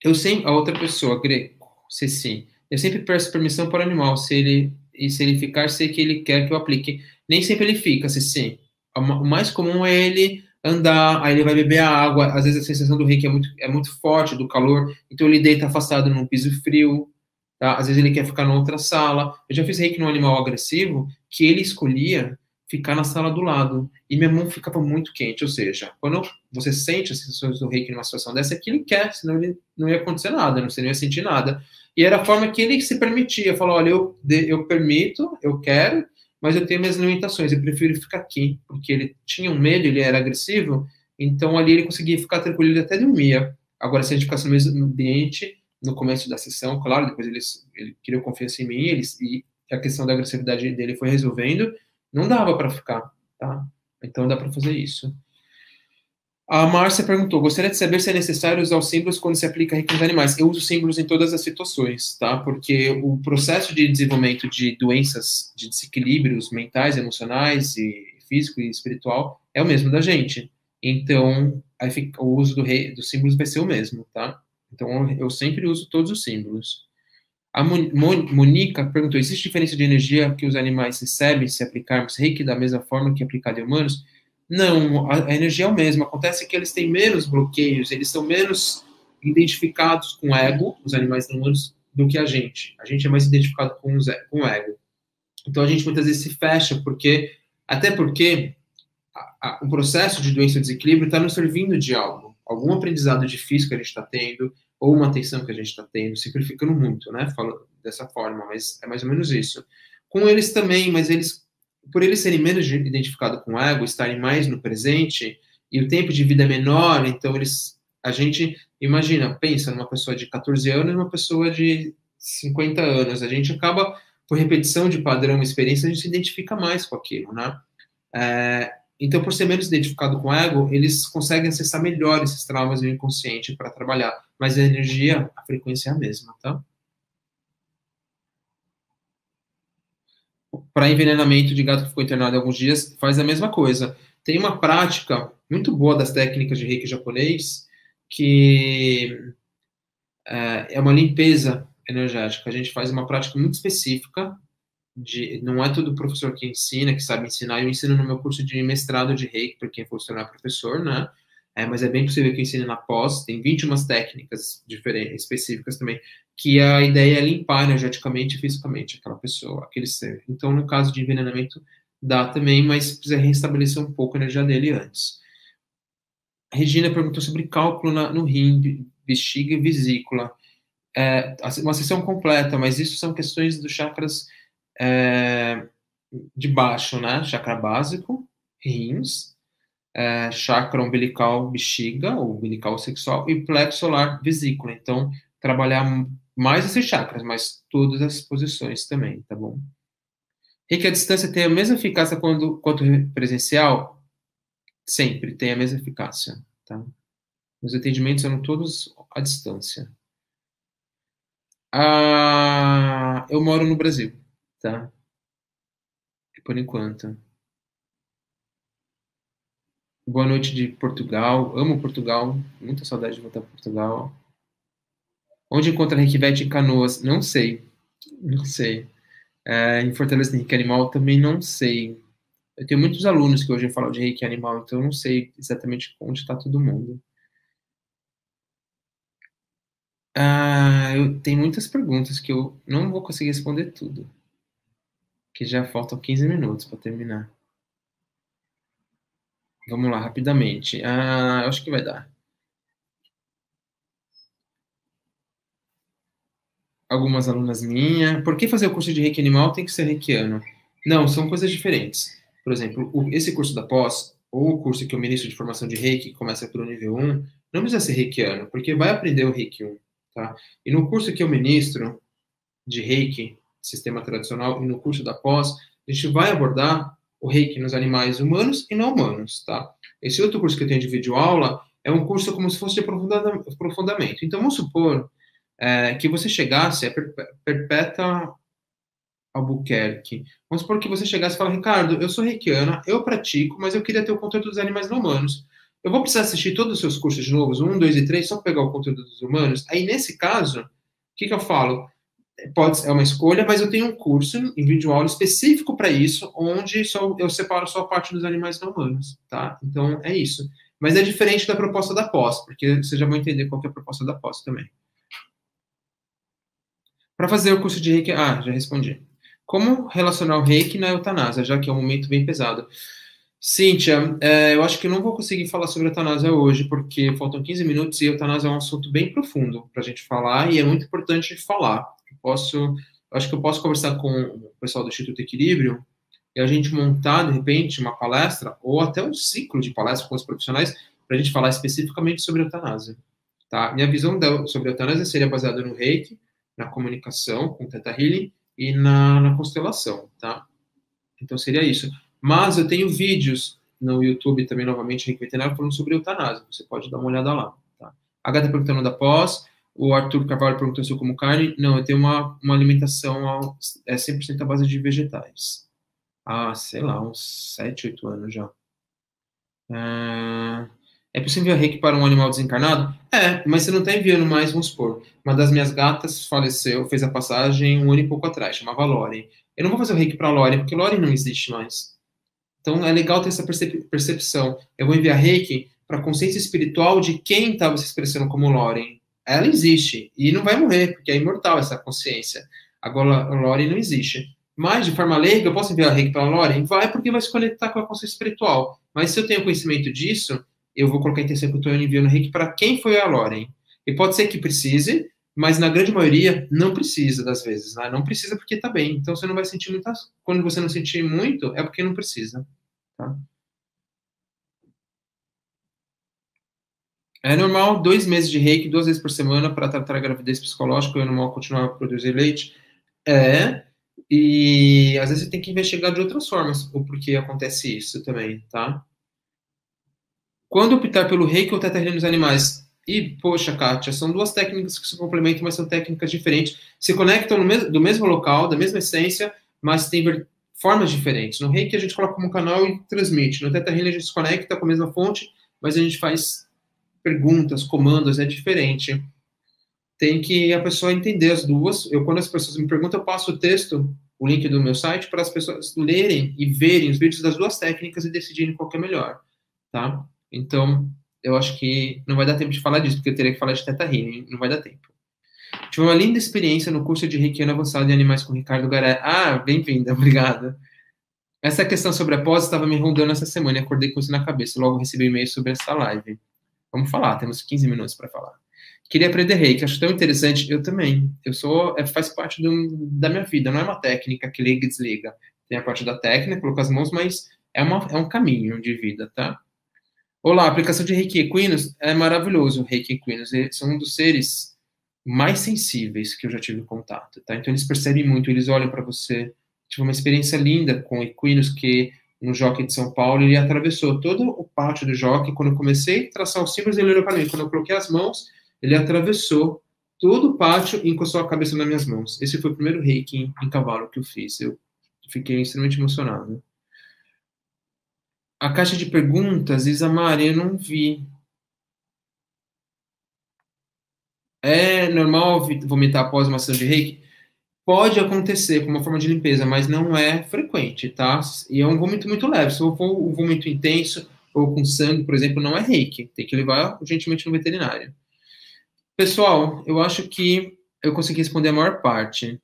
Eu sempre, a outra pessoa, Greco, se sim, eu sempre peço permissão para o animal, se ele e se ele ficar, sei que ele quer que eu aplique. Nem sempre ele fica, se sim. O mais comum é ele andar, aí ele vai beber a água, às vezes a sensação do reiki é muito, é muito forte, do calor, então ele deita afastado num piso frio, Tá? Às vezes ele quer ficar na outra sala. Eu já fiz reiki num animal agressivo que ele escolhia ficar na sala do lado. E minha mão ficava muito quente. Ou seja, quando você sente as sensações do reiki numa situação dessa, é que ele quer, senão ele não ia acontecer nada, não, você não ia sentir nada. E era a forma que ele se permitia. Falou: olha, eu, eu permito, eu quero, mas eu tenho minhas limitações. Eu prefiro ficar aqui. Porque ele tinha um medo, ele era agressivo. Então ali ele conseguia ficar tranquilo, ele até dormia. Agora, se a gente ficasse no mesmo ambiente, no começo da sessão, claro, depois eles, ele criou confiança em mim, eles, e a questão da agressividade dele foi resolvendo, não dava para ficar, tá? Então dá para fazer isso. A Márcia perguntou: gostaria de saber se é necessário usar os símbolos quando se aplica reiki nos animais. Eu uso símbolos em todas as situações, tá? Porque o processo de desenvolvimento de doenças, de desequilíbrios mentais, emocionais e físico e espiritual é o mesmo da gente. Então, o uso do rei, dos símbolos vai ser o mesmo, tá? Então, eu sempre uso todos os símbolos. A Monica perguntou: existe diferença de energia que os animais recebem se aplicarmos reiki da mesma forma que aplicado em humanos? Não, a, energia é o mesmo. Acontece que eles têm menos bloqueios, eles são menos identificados com o ego, os animais não humanos, do que a gente. A gente é mais identificado com, os, com o ego. Então a gente muitas vezes se fecha, porque até porque a, a, o processo de doença e desequilíbrio está nos servindo de algo. Algum aprendizado difícil que a gente está tendo, ou uma atenção que a gente está tendo, simplificando muito, né? Falo dessa forma, mas é mais ou menos isso. Com eles também, mas eles, por eles serem menos identificados com o ego, estarem mais no presente, e o tempo de vida é menor, então eles, a gente, imagina, pensa numa pessoa de 14 anos e uma pessoa de 50 anos, a gente acaba, por repetição de padrão, experiência, a gente se identifica mais com aquilo, né? É, então, por ser menos identificado com o ego, eles conseguem acessar melhor esses traumas do inconsciente para trabalhar. Mas a energia, a frequência é a mesma, tá? Para envenenamento de gato que ficou internado alguns dias, faz a mesma coisa. Tem uma prática muito boa das técnicas de reiki japonês, que é, é uma limpeza energética. A gente faz uma prática muito específica de, não é todo professor que ensina, que sabe ensinar. Eu ensino no meu curso de mestrado de reiki, para quem for se tornar professor, né? É, mas é bem possível que eu ensine na pós. Tem 21 técnicas diferentes, específicas também, que a ideia é limpar energeticamente e fisicamente aquela pessoa, aquele ser. Então, no caso de envenenamento, dá também, mas precisa restabelecer um pouco a energia dele antes. A Regina perguntou sobre cálculo na, no rim, bexiga e vesícula. É, uma sessão completa, mas isso são questões dos chakras é, de baixo, né? Chakra básico, rins, é, chakra umbilical, bexiga, ou umbilical sexual, e plexo solar, vesícula. Então, trabalhar mais esses chakras, mas todas as posições também, tá bom? E que a distância tem a mesma eficácia quando, quanto presencial? Sempre tem a mesma eficácia, tá? Os atendimentos são todos à distância. Ah, eu moro no Brasil tá? Por enquanto. Boa noite de Portugal. Amo Portugal. Muita saudade de voltar para Portugal. Onde encontra Reiki em Canoas? Não sei. Não sei. É, em Fortaleza tem Reiki Animal? Também não sei. Eu tenho muitos alunos que hoje falam de Reiki Animal, então eu não sei exatamente onde está todo mundo. Ah, eu tenho muitas perguntas que eu não vou conseguir responder tudo. Que já faltam 15 minutos para terminar. Vamos lá, rapidamente. Ah, acho que vai dar. Algumas alunas minhas. Por que fazer o curso de reiki animal tem que ser reikiano? Não, são coisas diferentes. Por exemplo, esse curso da pós, ou o curso que eu ministro de formação de reiki, que começa pelo nível 1, não precisa ser reikiano, porque vai aprender o reiki 1. Tá? E no curso que eu ministro de Reiki, sistema tradicional, e no curso da pós, a gente vai abordar o Reiki nos animais humanos e não humanos, tá? Esse outro curso que eu tenho de videoaula é um curso como se fosse de aprofundamento. Então, vamos supor é, que você chegasse a Perpétua Albuquerque. Vamos supor que você chegasse e falasse, Ricardo, eu sou reikiana, eu pratico, mas eu queria ter o conteúdo dos animais não humanos. Eu vou precisar assistir todos os seus cursos de novo, um, dois e três, só para pegar o conteúdo dos humanos. Aí, nesse caso, o que, que eu falo? Pode é uma escolha, mas eu tenho um curso em vídeo aula específico para isso, onde só, eu separo só a parte dos animais não humanos, tá? Então, é isso. Mas é diferente da proposta da pós, porque vocês já vão entender qual é a proposta da pós também. Para fazer o curso de reiki, ah, já respondi. Como relacionar o reiki na eutanásia, já que é um momento bem pesado? Cíntia, é, eu acho que eu não vou conseguir falar sobre eutanásia hoje, porque faltam 15 minutos e eutanásia é um assunto bem profundo para a gente falar e é muito importante falar. Posso, acho que eu posso conversar com o pessoal do Instituto Equilíbrio e a gente montar, de repente, uma palestra ou até um ciclo de palestras com os profissionais para a gente falar especificamente sobre eutanásia. Tá? Minha visão sobre eutanásia seria baseada no reiki, na comunicação com o Theta Healing e na, na constelação, tá? Então seria isso. Mas eu tenho vídeos no YouTube também, novamente, Henrique Veterinário, falando sobre eutanásia. Você pode dar uma olhada lá. Tá? Perguntando da pós. O Arthur Carvalho perguntou se eu como carne. Não, eu tenho uma, uma alimentação ao, é 100% à base de vegetais. Há, sei lá, uns 7, 8 anos já. É, é possível enviar reiki para um animal desencarnado? É, mas você não está enviando mais, vamos supor. Uma das minhas gatas faleceu, fez a passagem um ano e pouco atrás, chamava Lore. Eu não vou fazer o reiki para Lore, porque Lore não existe mais. Então é legal ter essa percepção. Eu vou enviar reiki para a consciência espiritual de quem estava se expressando como Loren. Ela existe e não vai morrer, porque é imortal essa consciência. Agora, a Loren não existe. Mas, de forma leiga, eu posso enviar reiki para a Loren? Vai, porque vai se conectar com a consciência espiritual. Mas se eu tenho conhecimento disso, eu vou colocar a intenção que eu estou enviando reiki para quem foi a Loren. E pode ser que precise, mas na grande maioria não precisa das vezes, né? Não precisa porque está bem. Então você não vai sentir muitas. Quando você não sentir muito, é porque não precisa. Tá? É normal dois meses de reiki, duas vezes por semana, para tratar a gravidez psicológica, é normal continuar a produzir leite. É, e às vezes você tem que investigar de outras formas o porquê acontece isso também, tá? Quando optar pelo reiki ou teta nos animais? E, poxa, Kátia, são duas técnicas que se complementam, mas são técnicas diferentes. Se conectam mesmo, do mesmo local, da mesma essência, mas tem formas diferentes. No Reiki a gente coloca como canal e transmite. No Teta a gente se conecta com a mesma fonte, mas a gente faz perguntas, comandos, é diferente. Tem que a pessoa entender as duas. Eu quando as pessoas me perguntam, eu passo o texto, o link do meu site para as pessoas lerem e verem os vídeos das duas técnicas e decidirem qual é melhor, tá? Então, eu acho que não vai dar tempo de falar disso, porque eu teria que falar de Teta Healing, não vai dar tempo. Tive uma linda experiência no curso de Reikiano avançado de animais com Ricardo Garé. Ah, bem-vinda, obrigada. Essa questão sobre a pós estava me rondando essa semana e acordei com isso na cabeça. Logo recebi e-mail sobre essa live. Vamos falar, temos 15 minutos para falar. Queria aprender reiki, acho tão interessante. Eu também. Eu sou, é, faz parte do, da minha vida, não é uma técnica que liga e desliga. Tem a parte da técnica, colocar as mãos, mas é, uma, é um caminho de vida, tá? Olá, aplicação de Reiki Equinos é maravilhoso, Reiki Equinos. São um dos seres mais sensíveis que eu já tive contato, tá? Então eles percebem muito, eles olham para você. Tive uma experiência linda com equinos que no Jockey de São Paulo, ele atravessou todo o pátio do Jockey. Quando eu comecei a traçar os símbolos, ele olhou para mim. Quando eu coloquei as mãos, ele atravessou todo o pátio e encostou a cabeça nas minhas mãos. Esse foi o primeiro reiki em, cavalo que eu fiz. Eu fiquei extremamente emocionado. A caixa de perguntas, Isamari, eu não vi. É normal vomitar após uma sessão de reiki? Pode acontecer com uma forma de limpeza, mas não é frequente, tá? E é um vômito muito leve. Se for um vômito intenso ou com sangue, por exemplo, não é reiki. Tem que levar urgentemente no veterinário. Pessoal, eu acho que eu consegui responder a maior parte.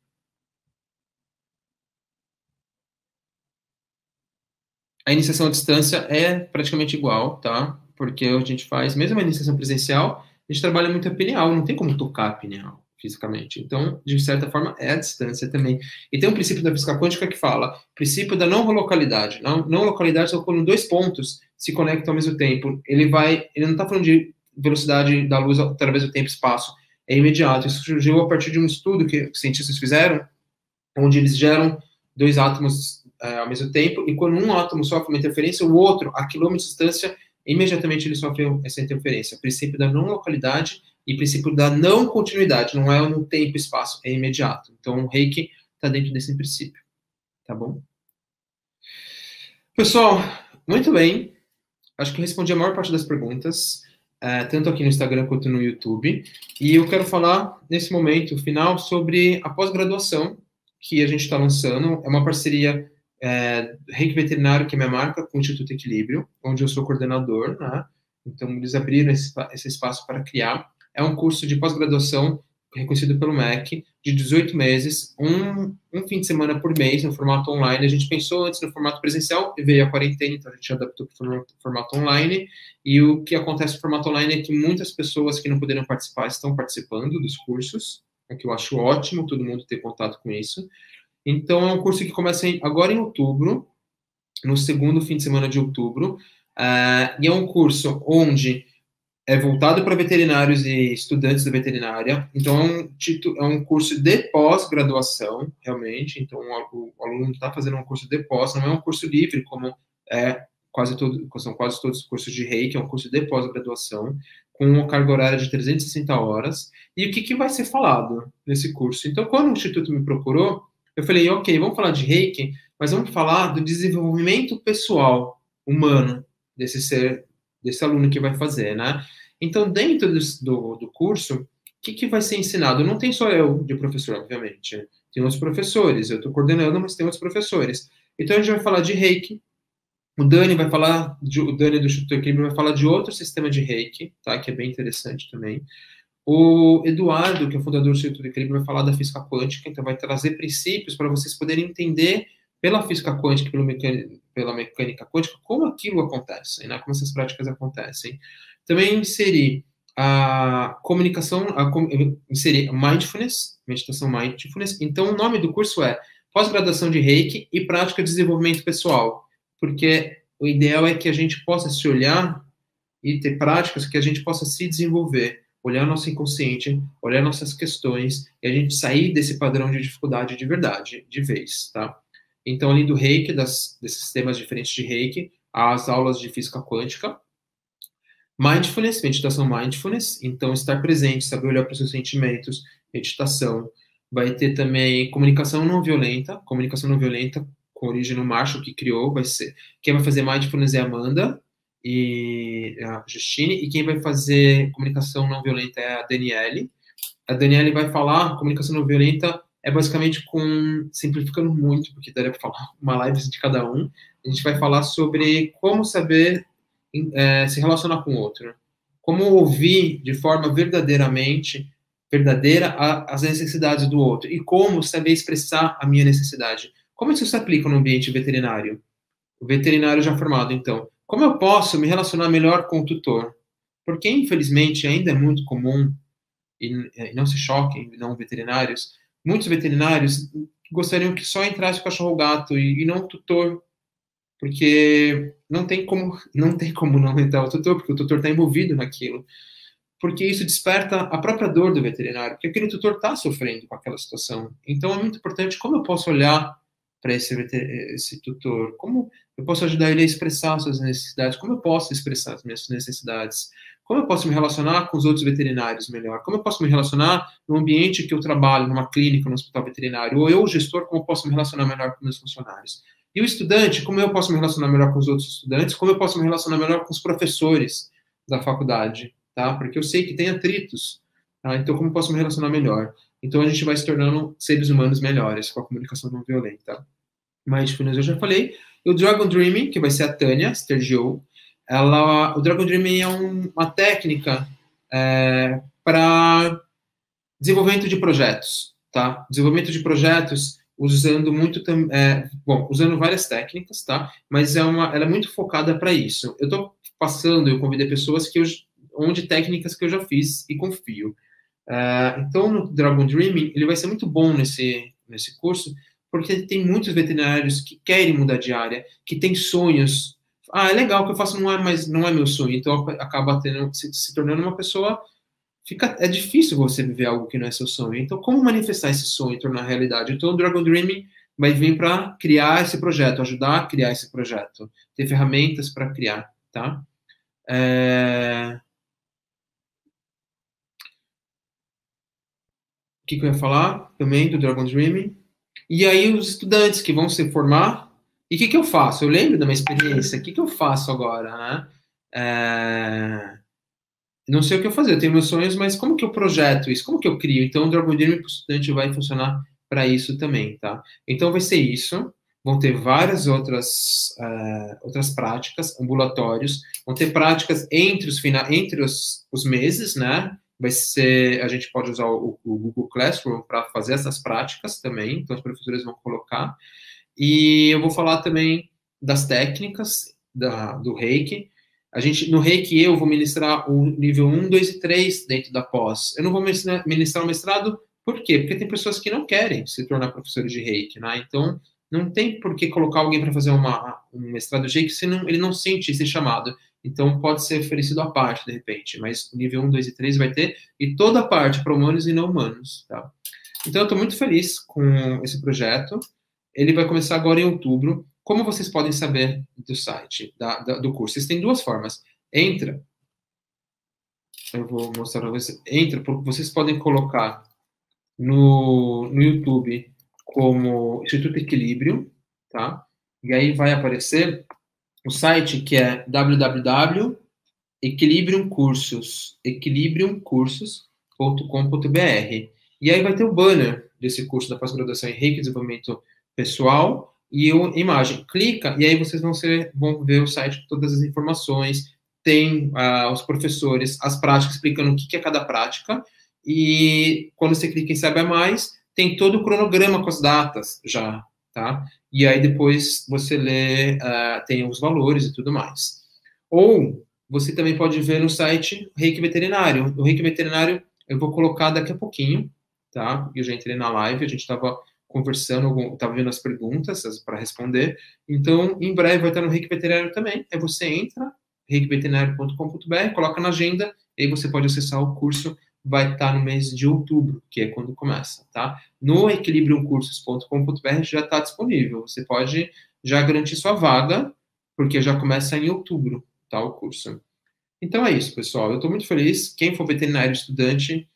A iniciação à distância é praticamente igual, tá? Porque a gente faz, mesmo a iniciação presencial, a gente trabalha muito a pineal, não tem como tocar a pineal fisicamente. Então, de certa forma, é a distância também. E tem um princípio da física quântica que fala, princípio da não localidade. Não, não localidade são quando dois pontos se conectam ao mesmo tempo. Ele vai, ele não está falando de velocidade da luz através do tempo e espaço, é imediato. Isso surgiu a partir de um estudo que cientistas fizeram, onde eles geram dois átomos é, ao mesmo tempo, e quando um átomo sofre uma interferência, o outro, a quilômetros de distância, imediatamente ele sofre essa interferência. Princípio da não localidade e princípio da não continuidade, não é no tempo e espaço, é imediato. Então, o reiki está dentro desse princípio, tá bom? Pessoal, muito bem. Acho que respondi a maior parte das perguntas, é, tanto aqui no Instagram quanto no YouTube. E eu quero falar, nesse momento final, sobre a pós-graduação que a gente está lançando. É uma parceria é, Reiki Veterinário, que é minha marca, com o Instituto Equilíbrio, onde eu sou coordenador, né? Então, eles abriram esse, esse espaço para criar. É um curso de pós-graduação reconhecido pelo MEC, de 18 meses, um, um fim de semana por mês, no formato online. A gente pensou antes no formato presencial, e veio a quarentena, então a gente adaptou para o formato online. E o que acontece no formato online é que muitas pessoas que não poderiam participar estão participando dos cursos, o que eu acho ótimo, todo mundo ter contato com isso. Então, é um curso que começa agora em outubro, no segundo fim de semana de outubro, uh, e é um curso onde é voltado para veterinários e estudantes da veterinária. Então, é um, é um curso de pós-graduação, realmente. Então, o, o aluno está fazendo um curso de pós, não é um curso livre, como é quase todo, são quase todos os cursos de reiki, é um curso de pós-graduação, com uma carga horária de 360 horas. E o que, que vai ser falado nesse curso? Então, quando o Instituto me procurou, eu falei, ok, vamos falar de reiki, mas vamos falar do desenvolvimento pessoal, humano, desse ser, desse aluno que vai fazer, né? Então, dentro do, do, do curso, o que, que vai ser ensinado? Não tem só eu de professor, obviamente. Tem outros professores, eu estou coordenando, mas tem outros professores. Então, a gente vai falar de reiki, o Dani vai falar, de, o Dani do Instituto Equilíbrio vai falar de outro sistema de reiki, tá? Que é bem interessante também. O Eduardo, que é o fundador do Instituto Equilíbrio, vai falar da física quântica, então vai trazer princípios para vocês poderem entender pela física quântica, pelo mecânica, pela mecânica quântica, como aquilo acontece, né? como essas práticas acontecem. Também inserir a comunicação, a, inserir mindfulness, meditação mindfulness. Então, o nome do curso é Pós-graduação de Reiki e Prática de Desenvolvimento Pessoal, porque o ideal é que a gente possa se olhar e ter práticas que a gente possa se desenvolver olhar nosso inconsciente, olhar nossas questões e a gente sair desse padrão de dificuldade de verdade, de vez, tá? Então, além do reiki, das, desses sistemas diferentes de reiki, as aulas de física quântica, mindfulness, meditação mindfulness, então estar presente, saber olhar para os seus sentimentos, meditação. Vai ter também comunicação não violenta, comunicação não violenta com origem no Marshall que criou, vai ser, quem vai fazer mindfulness é a Amanda, e a Justine, e quem vai fazer comunicação não violenta é a Daniele. A Daniele vai falar comunicação não violenta é basicamente com simplificando muito, porque daria para falar uma live de cada um. A gente vai falar sobre como saber é, se relacionar com o outro, como ouvir de forma verdadeiramente verdadeira a, as necessidades do outro e como saber expressar a minha necessidade. Como isso se aplica no ambiente veterinário? O veterinário já formado, então, como eu posso me relacionar melhor com o tutor? Porque, infelizmente, ainda é muito comum, e, e não se choquem, não veterinários, muitos veterinários gostariam que só entrasse o cachorro gato e, e não o tutor, porque não tem como não tem como não entrar o tutor, porque o tutor está envolvido naquilo. Porque isso desperta a própria dor do veterinário, porque aquele tutor está sofrendo com aquela situação. Então é muito importante como eu posso olhar para esse, esse tutor? Como eu posso ajudar ele a expressar suas necessidades? Como eu posso expressar as minhas necessidades? Como eu posso me relacionar com os outros veterinários melhor? Como eu posso me relacionar no ambiente que eu trabalho, numa clínica, no hospital veterinário? Ou eu, gestor, como eu posso me relacionar melhor com meus funcionários? E o estudante, como eu posso me relacionar melhor com os outros estudantes? Como eu posso me relacionar melhor com os professores da faculdade? Tá? Porque eu sei que tem atritos. Tá? Então, como eu posso me relacionar melhor? Então, a gente vai se tornando seres humanos melhores com a comunicação não violenta. Mindfulness, eu já falei. E o Dragon Dreaming, que vai ser a Tânia Stergio, ela, o Dragon Dreaming é um, uma técnica é, para desenvolvimento de projetos, tá? Desenvolvimento de projetos usando muito, é, bom, usando várias técnicas, tá? Mas é uma, ela é muito focada para isso. Eu estou passando, eu convidei pessoas que eu, onde técnicas que eu já fiz e confio. É, então, no Dragon Dreaming, ele vai ser muito bom nesse, nesse curso, porque tem muitos veterinários que querem mudar de área, que têm sonhos ah, é legal, o que eu faço não é, mais, não é meu sonho, então acaba tendo, se, se tornando uma pessoa fica é difícil você viver algo que não é seu sonho. Então, como manifestar esse sonho e tornar realidade? Então, o Dragon Dreaming vai vir para criar esse projeto, ajudar a criar esse projeto, ter ferramentas para criar, tá? É... O que, que eu ia falar também do Dragon Dreaming? E aí, os estudantes que vão se formar e o que, que eu faço? Eu lembro da minha experiência. O que, que eu faço agora, né? É... Não sei o que eu fazer. Eu tenho meus sonhos, mas como que eu projeto isso? Como que eu crio? Então, o Dragon Dream para o estudante vai funcionar para isso também, tá? Então, vai ser isso. Vão ter várias outras, uh, outras práticas, ambulatórios. Vão ter práticas entre os, fina entre os, os meses, né? Vai ser, a gente pode usar o, o Google Classroom para fazer essas práticas também. Então, os professores vão colocar. E eu vou falar também das técnicas da, do reiki. A gente, no reiki, eu vou ministrar o nível 1, 2 e 3 dentro da pós. Eu não vou ministrar, o mestrado, por quê? Porque tem pessoas que não querem se tornar professores de reiki, né? Então, não tem por que colocar alguém para fazer uma, um mestrado de reiki se não, ele não sente esse chamado. Então, pode ser oferecido à parte, de repente, mas o nível 1, 2 e 3 vai ter, e toda a parte para humanos e não humanos, tá? Então, eu estou muito feliz com esse projeto. Ele vai começar agora em outubro. Como vocês podem saber do site, da, da, do curso? Vocês têm duas formas. Entra. Eu vou mostrar para vocês. Entra, porque vocês podem colocar no, no YouTube como Instituto Equilíbrio, tá? E aí vai aparecer o site que é www.equilibriumcursos. E aí vai ter o banner desse curso da pós-graduação em Reiki Desenvolvimento pessoal e o imagem. Clica e aí vocês vão, ser, vão ver o site com todas as informações. Tem uh, os professores, as práticas explicando o que, que é cada prática. E quando você clica em Saiba Mais, tem todo o cronograma com as datas já, tá? E aí depois você lê, uh, tem os valores e tudo mais. Ou você também pode ver no site Reiki Veterinário. O Reiki Veterinário eu vou colocar daqui a pouquinho, tá? Eu já entrei na live, a gente estava conversando, estava vendo as perguntas para responder. Então, em breve vai estar no Reiki Veterinário também. Aí você entra, reikiveterinário.com.br, coloca na agenda, e aí você pode acessar o curso. Vai estar no mês de outubro, que é quando começa, tá? No equilibriumcursos.com.br já está disponível. Você pode já garantir sua vaga, porque já começa em outubro, tá? O curso. Então é isso, pessoal. Eu estou muito feliz. Quem for veterinário estudante,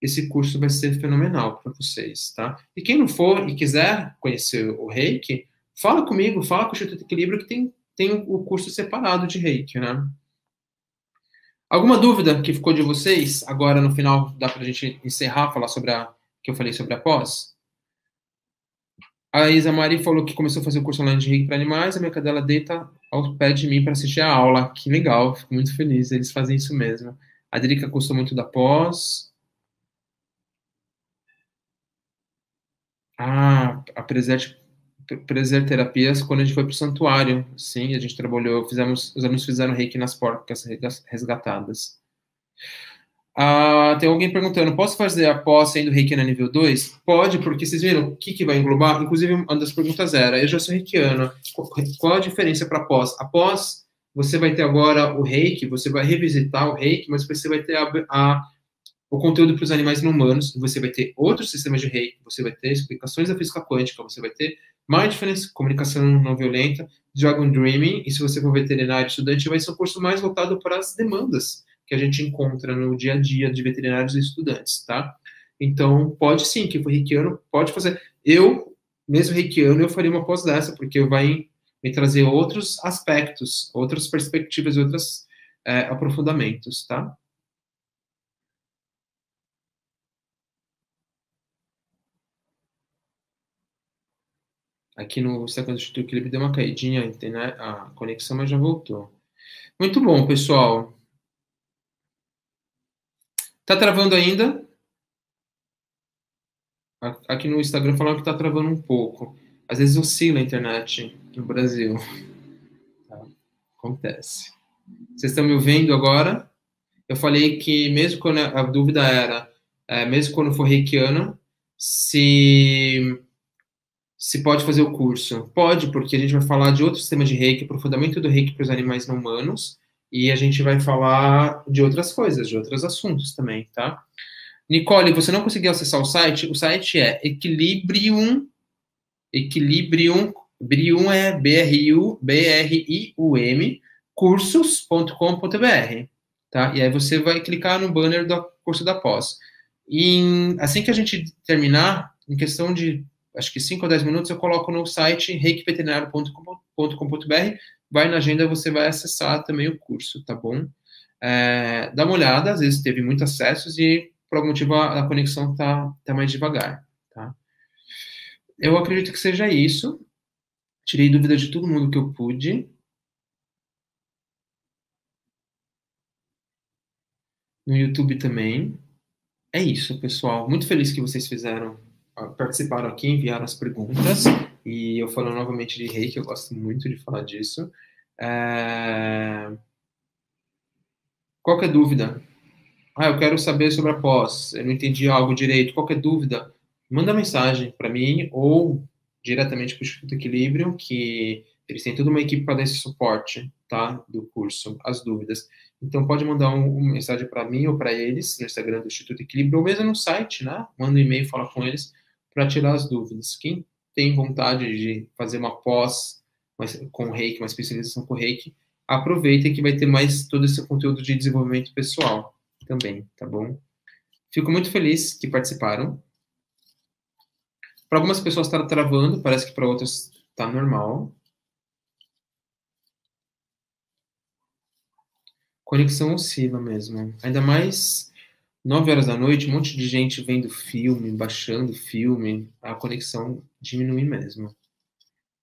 esse curso vai ser fenomenal para vocês, tá? E quem não for e quiser conhecer o Reiki, fala comigo, fala com o Instituto Equilíbrio que tem, tem o curso separado de Reiki, né? Alguma dúvida que ficou de vocês? Agora, no final, dá para a gente encerrar, falar sobre a que eu falei sobre a pós? A Isa Mari falou que começou a fazer o curso online de Reiki para animais, a minha cadela deita ao pé de mim para assistir a aula. Que legal, fico muito feliz, eles fazem isso mesmo. A Drica gostou muito da pós. Ah, a Preser, Terapias, quando a gente foi para o santuário, sim, a gente trabalhou, fizemos, os alunos fizeram reiki nas porcas resgatadas. Ah, tem alguém perguntando, posso fazer a pós sendo reiki na nível 2? Pode, porque vocês viram o que, que vai englobar? Inclusive, uma das perguntas era, eu já sou reikiano, qual a diferença para pós? A pós, você vai ter agora o reiki, você vai revisitar o reiki, mas você vai ter a, a o conteúdo para os animais não humanos, você vai ter outros sistemas de reiki, você vai ter explicações da física quântica, você vai ter mindfulness, comunicação não violenta, dragon dreaming, e se você for veterinário estudante, vai ser um curso mais voltado para as demandas que a gente encontra no dia a dia de veterinários e estudantes, tá? Então, pode sim, que for reikiano, pode fazer. Eu, mesmo reikiano, eu faria uma pós dessa, porque vai me trazer outros aspectos, outras perspectivas, outros é, aprofundamentos, tá? Aqui no Instagram do Instituto Equilíbrio deu uma caidinha a conexão, mas já voltou. Muito bom, pessoal. Tá travando ainda? Aqui no Instagram falaram que tá travando um pouco. Às vezes oscila a internet no Brasil. Tá? Acontece. Vocês estão me ouvindo agora? Eu falei que mesmo quando a dúvida era, é, mesmo quando for reikiana, se se pode fazer o curso? Pode, porque a gente vai falar de outro sistema de reiki, aprofundamento do reiki para os animais não humanos, e a gente vai falar de outras coisas, de outros assuntos também, tá? Nicole, você não conseguiu acessar o site? O site é Equilibrium, Equilibrium, Brium é B-R-U, B-R-I-U-M, cursos.com.br, tá? E aí você vai clicar no banner do curso da pós. E assim que a gente terminar, em questão de acho que 5 ou 10 minutos, eu coloco no site reikiveterinário.com.br, vai na agenda, você vai acessar também o curso, tá bom? É, dá uma olhada, às vezes teve muitos acessos e por algum motivo a, a conexão tá, tá mais devagar, tá? Eu acredito que seja isso. Tirei dúvida de todo mundo que eu pude. No YouTube também. É isso, pessoal. Muito feliz que vocês fizeram participaram aqui, enviaram as perguntas, e eu falo novamente de reiki, eu gosto muito de falar disso. É... Qualquer dúvida? Ah, eu quero saber sobre a pós, eu não entendi algo direito. Qualquer dúvida, manda mensagem para mim ou diretamente para o Instituto Equilíbrio, que eles têm toda uma equipe para dar esse suporte, tá, do curso, as dúvidas. Então pode mandar um, uma mensagem para mim ou para eles no Instagram do Instituto Equilíbrio ou mesmo no site, né? Manda um e-mail, fala com eles para tirar as dúvidas. Quem tem vontade de fazer uma pós com reiki, uma especialização com reiki, aproveita que vai ter mais todo esse conteúdo de desenvolvimento pessoal também, tá bom? Fico muito feliz que participaram. Para algumas pessoas está travando, parece que para outras está normal. Conexão oscila mesmo. Ainda mais 9 horas da noite, um monte de gente vendo filme, baixando filme, a conexão diminui mesmo.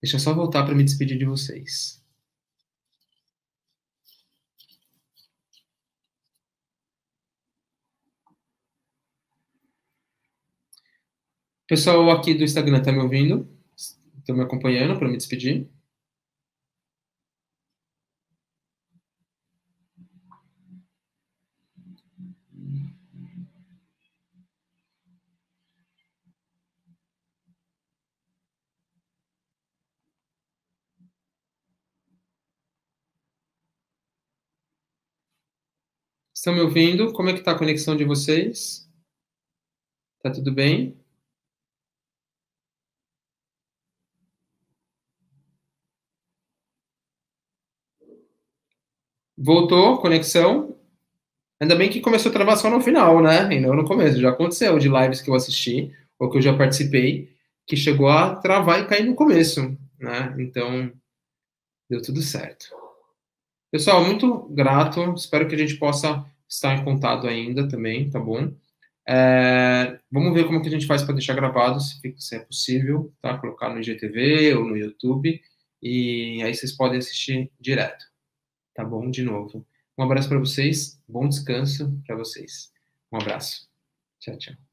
Deixa eu só voltar para me despedir de vocês. Pessoal aqui do Instagram, tá me ouvindo? Estão me acompanhando para me despedir? Estão me ouvindo? Como é que está a conexão de vocês? Tá tudo bem? Voltou, conexão. Ainda bem que começou a travar só no final, né? E não no começo. Já aconteceu de lives que eu assisti, ou que eu já participei, que chegou a travar e cair no começo, né? Então, deu tudo certo. Pessoal, muito grato. Espero que a gente possa estar em contato ainda também, tá bom? É, vamos ver como que a gente faz para deixar gravado, se, se, é possível, tá? Colocar no IGTV ou no YouTube, e aí vocês podem assistir direto, tá bom? De novo. Um abraço para vocês, bom descanso para vocês. Um abraço. Tchau, tchau.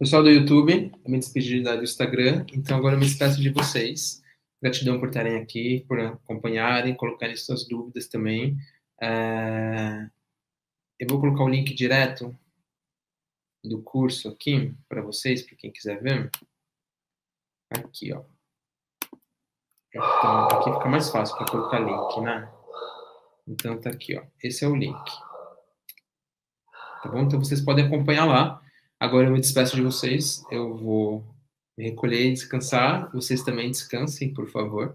Pessoal do YouTube, eu me despedi do Instagram, então agora eu me despeço de vocês. Gratidão por estarem aqui, por acompanharem, colocarem suas dúvidas também. É... Eu vou colocar o link direto do curso aqui para vocês, para quem quiser ver. Aqui, ó. Então, aqui fica mais fácil para colocar link, né? Então tá aqui, ó. Esse é o link. tá bom? Então vocês podem acompanhar lá. Agora eu me despeço de vocês, eu vou me recolher e descansar. Vocês também descansem, por favor.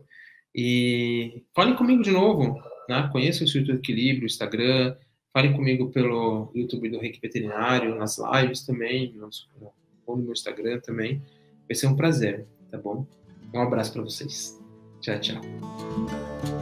E falem comigo de novo, né? Conheçam o Instituto Equilíbrio, o Instagram, falem comigo pelo YouTube do Reiki Veterinário, nas lives também, ou no meu Instagram também. Vai ser um prazer, tá bom? Um abraço para vocês. Tchau, tchau.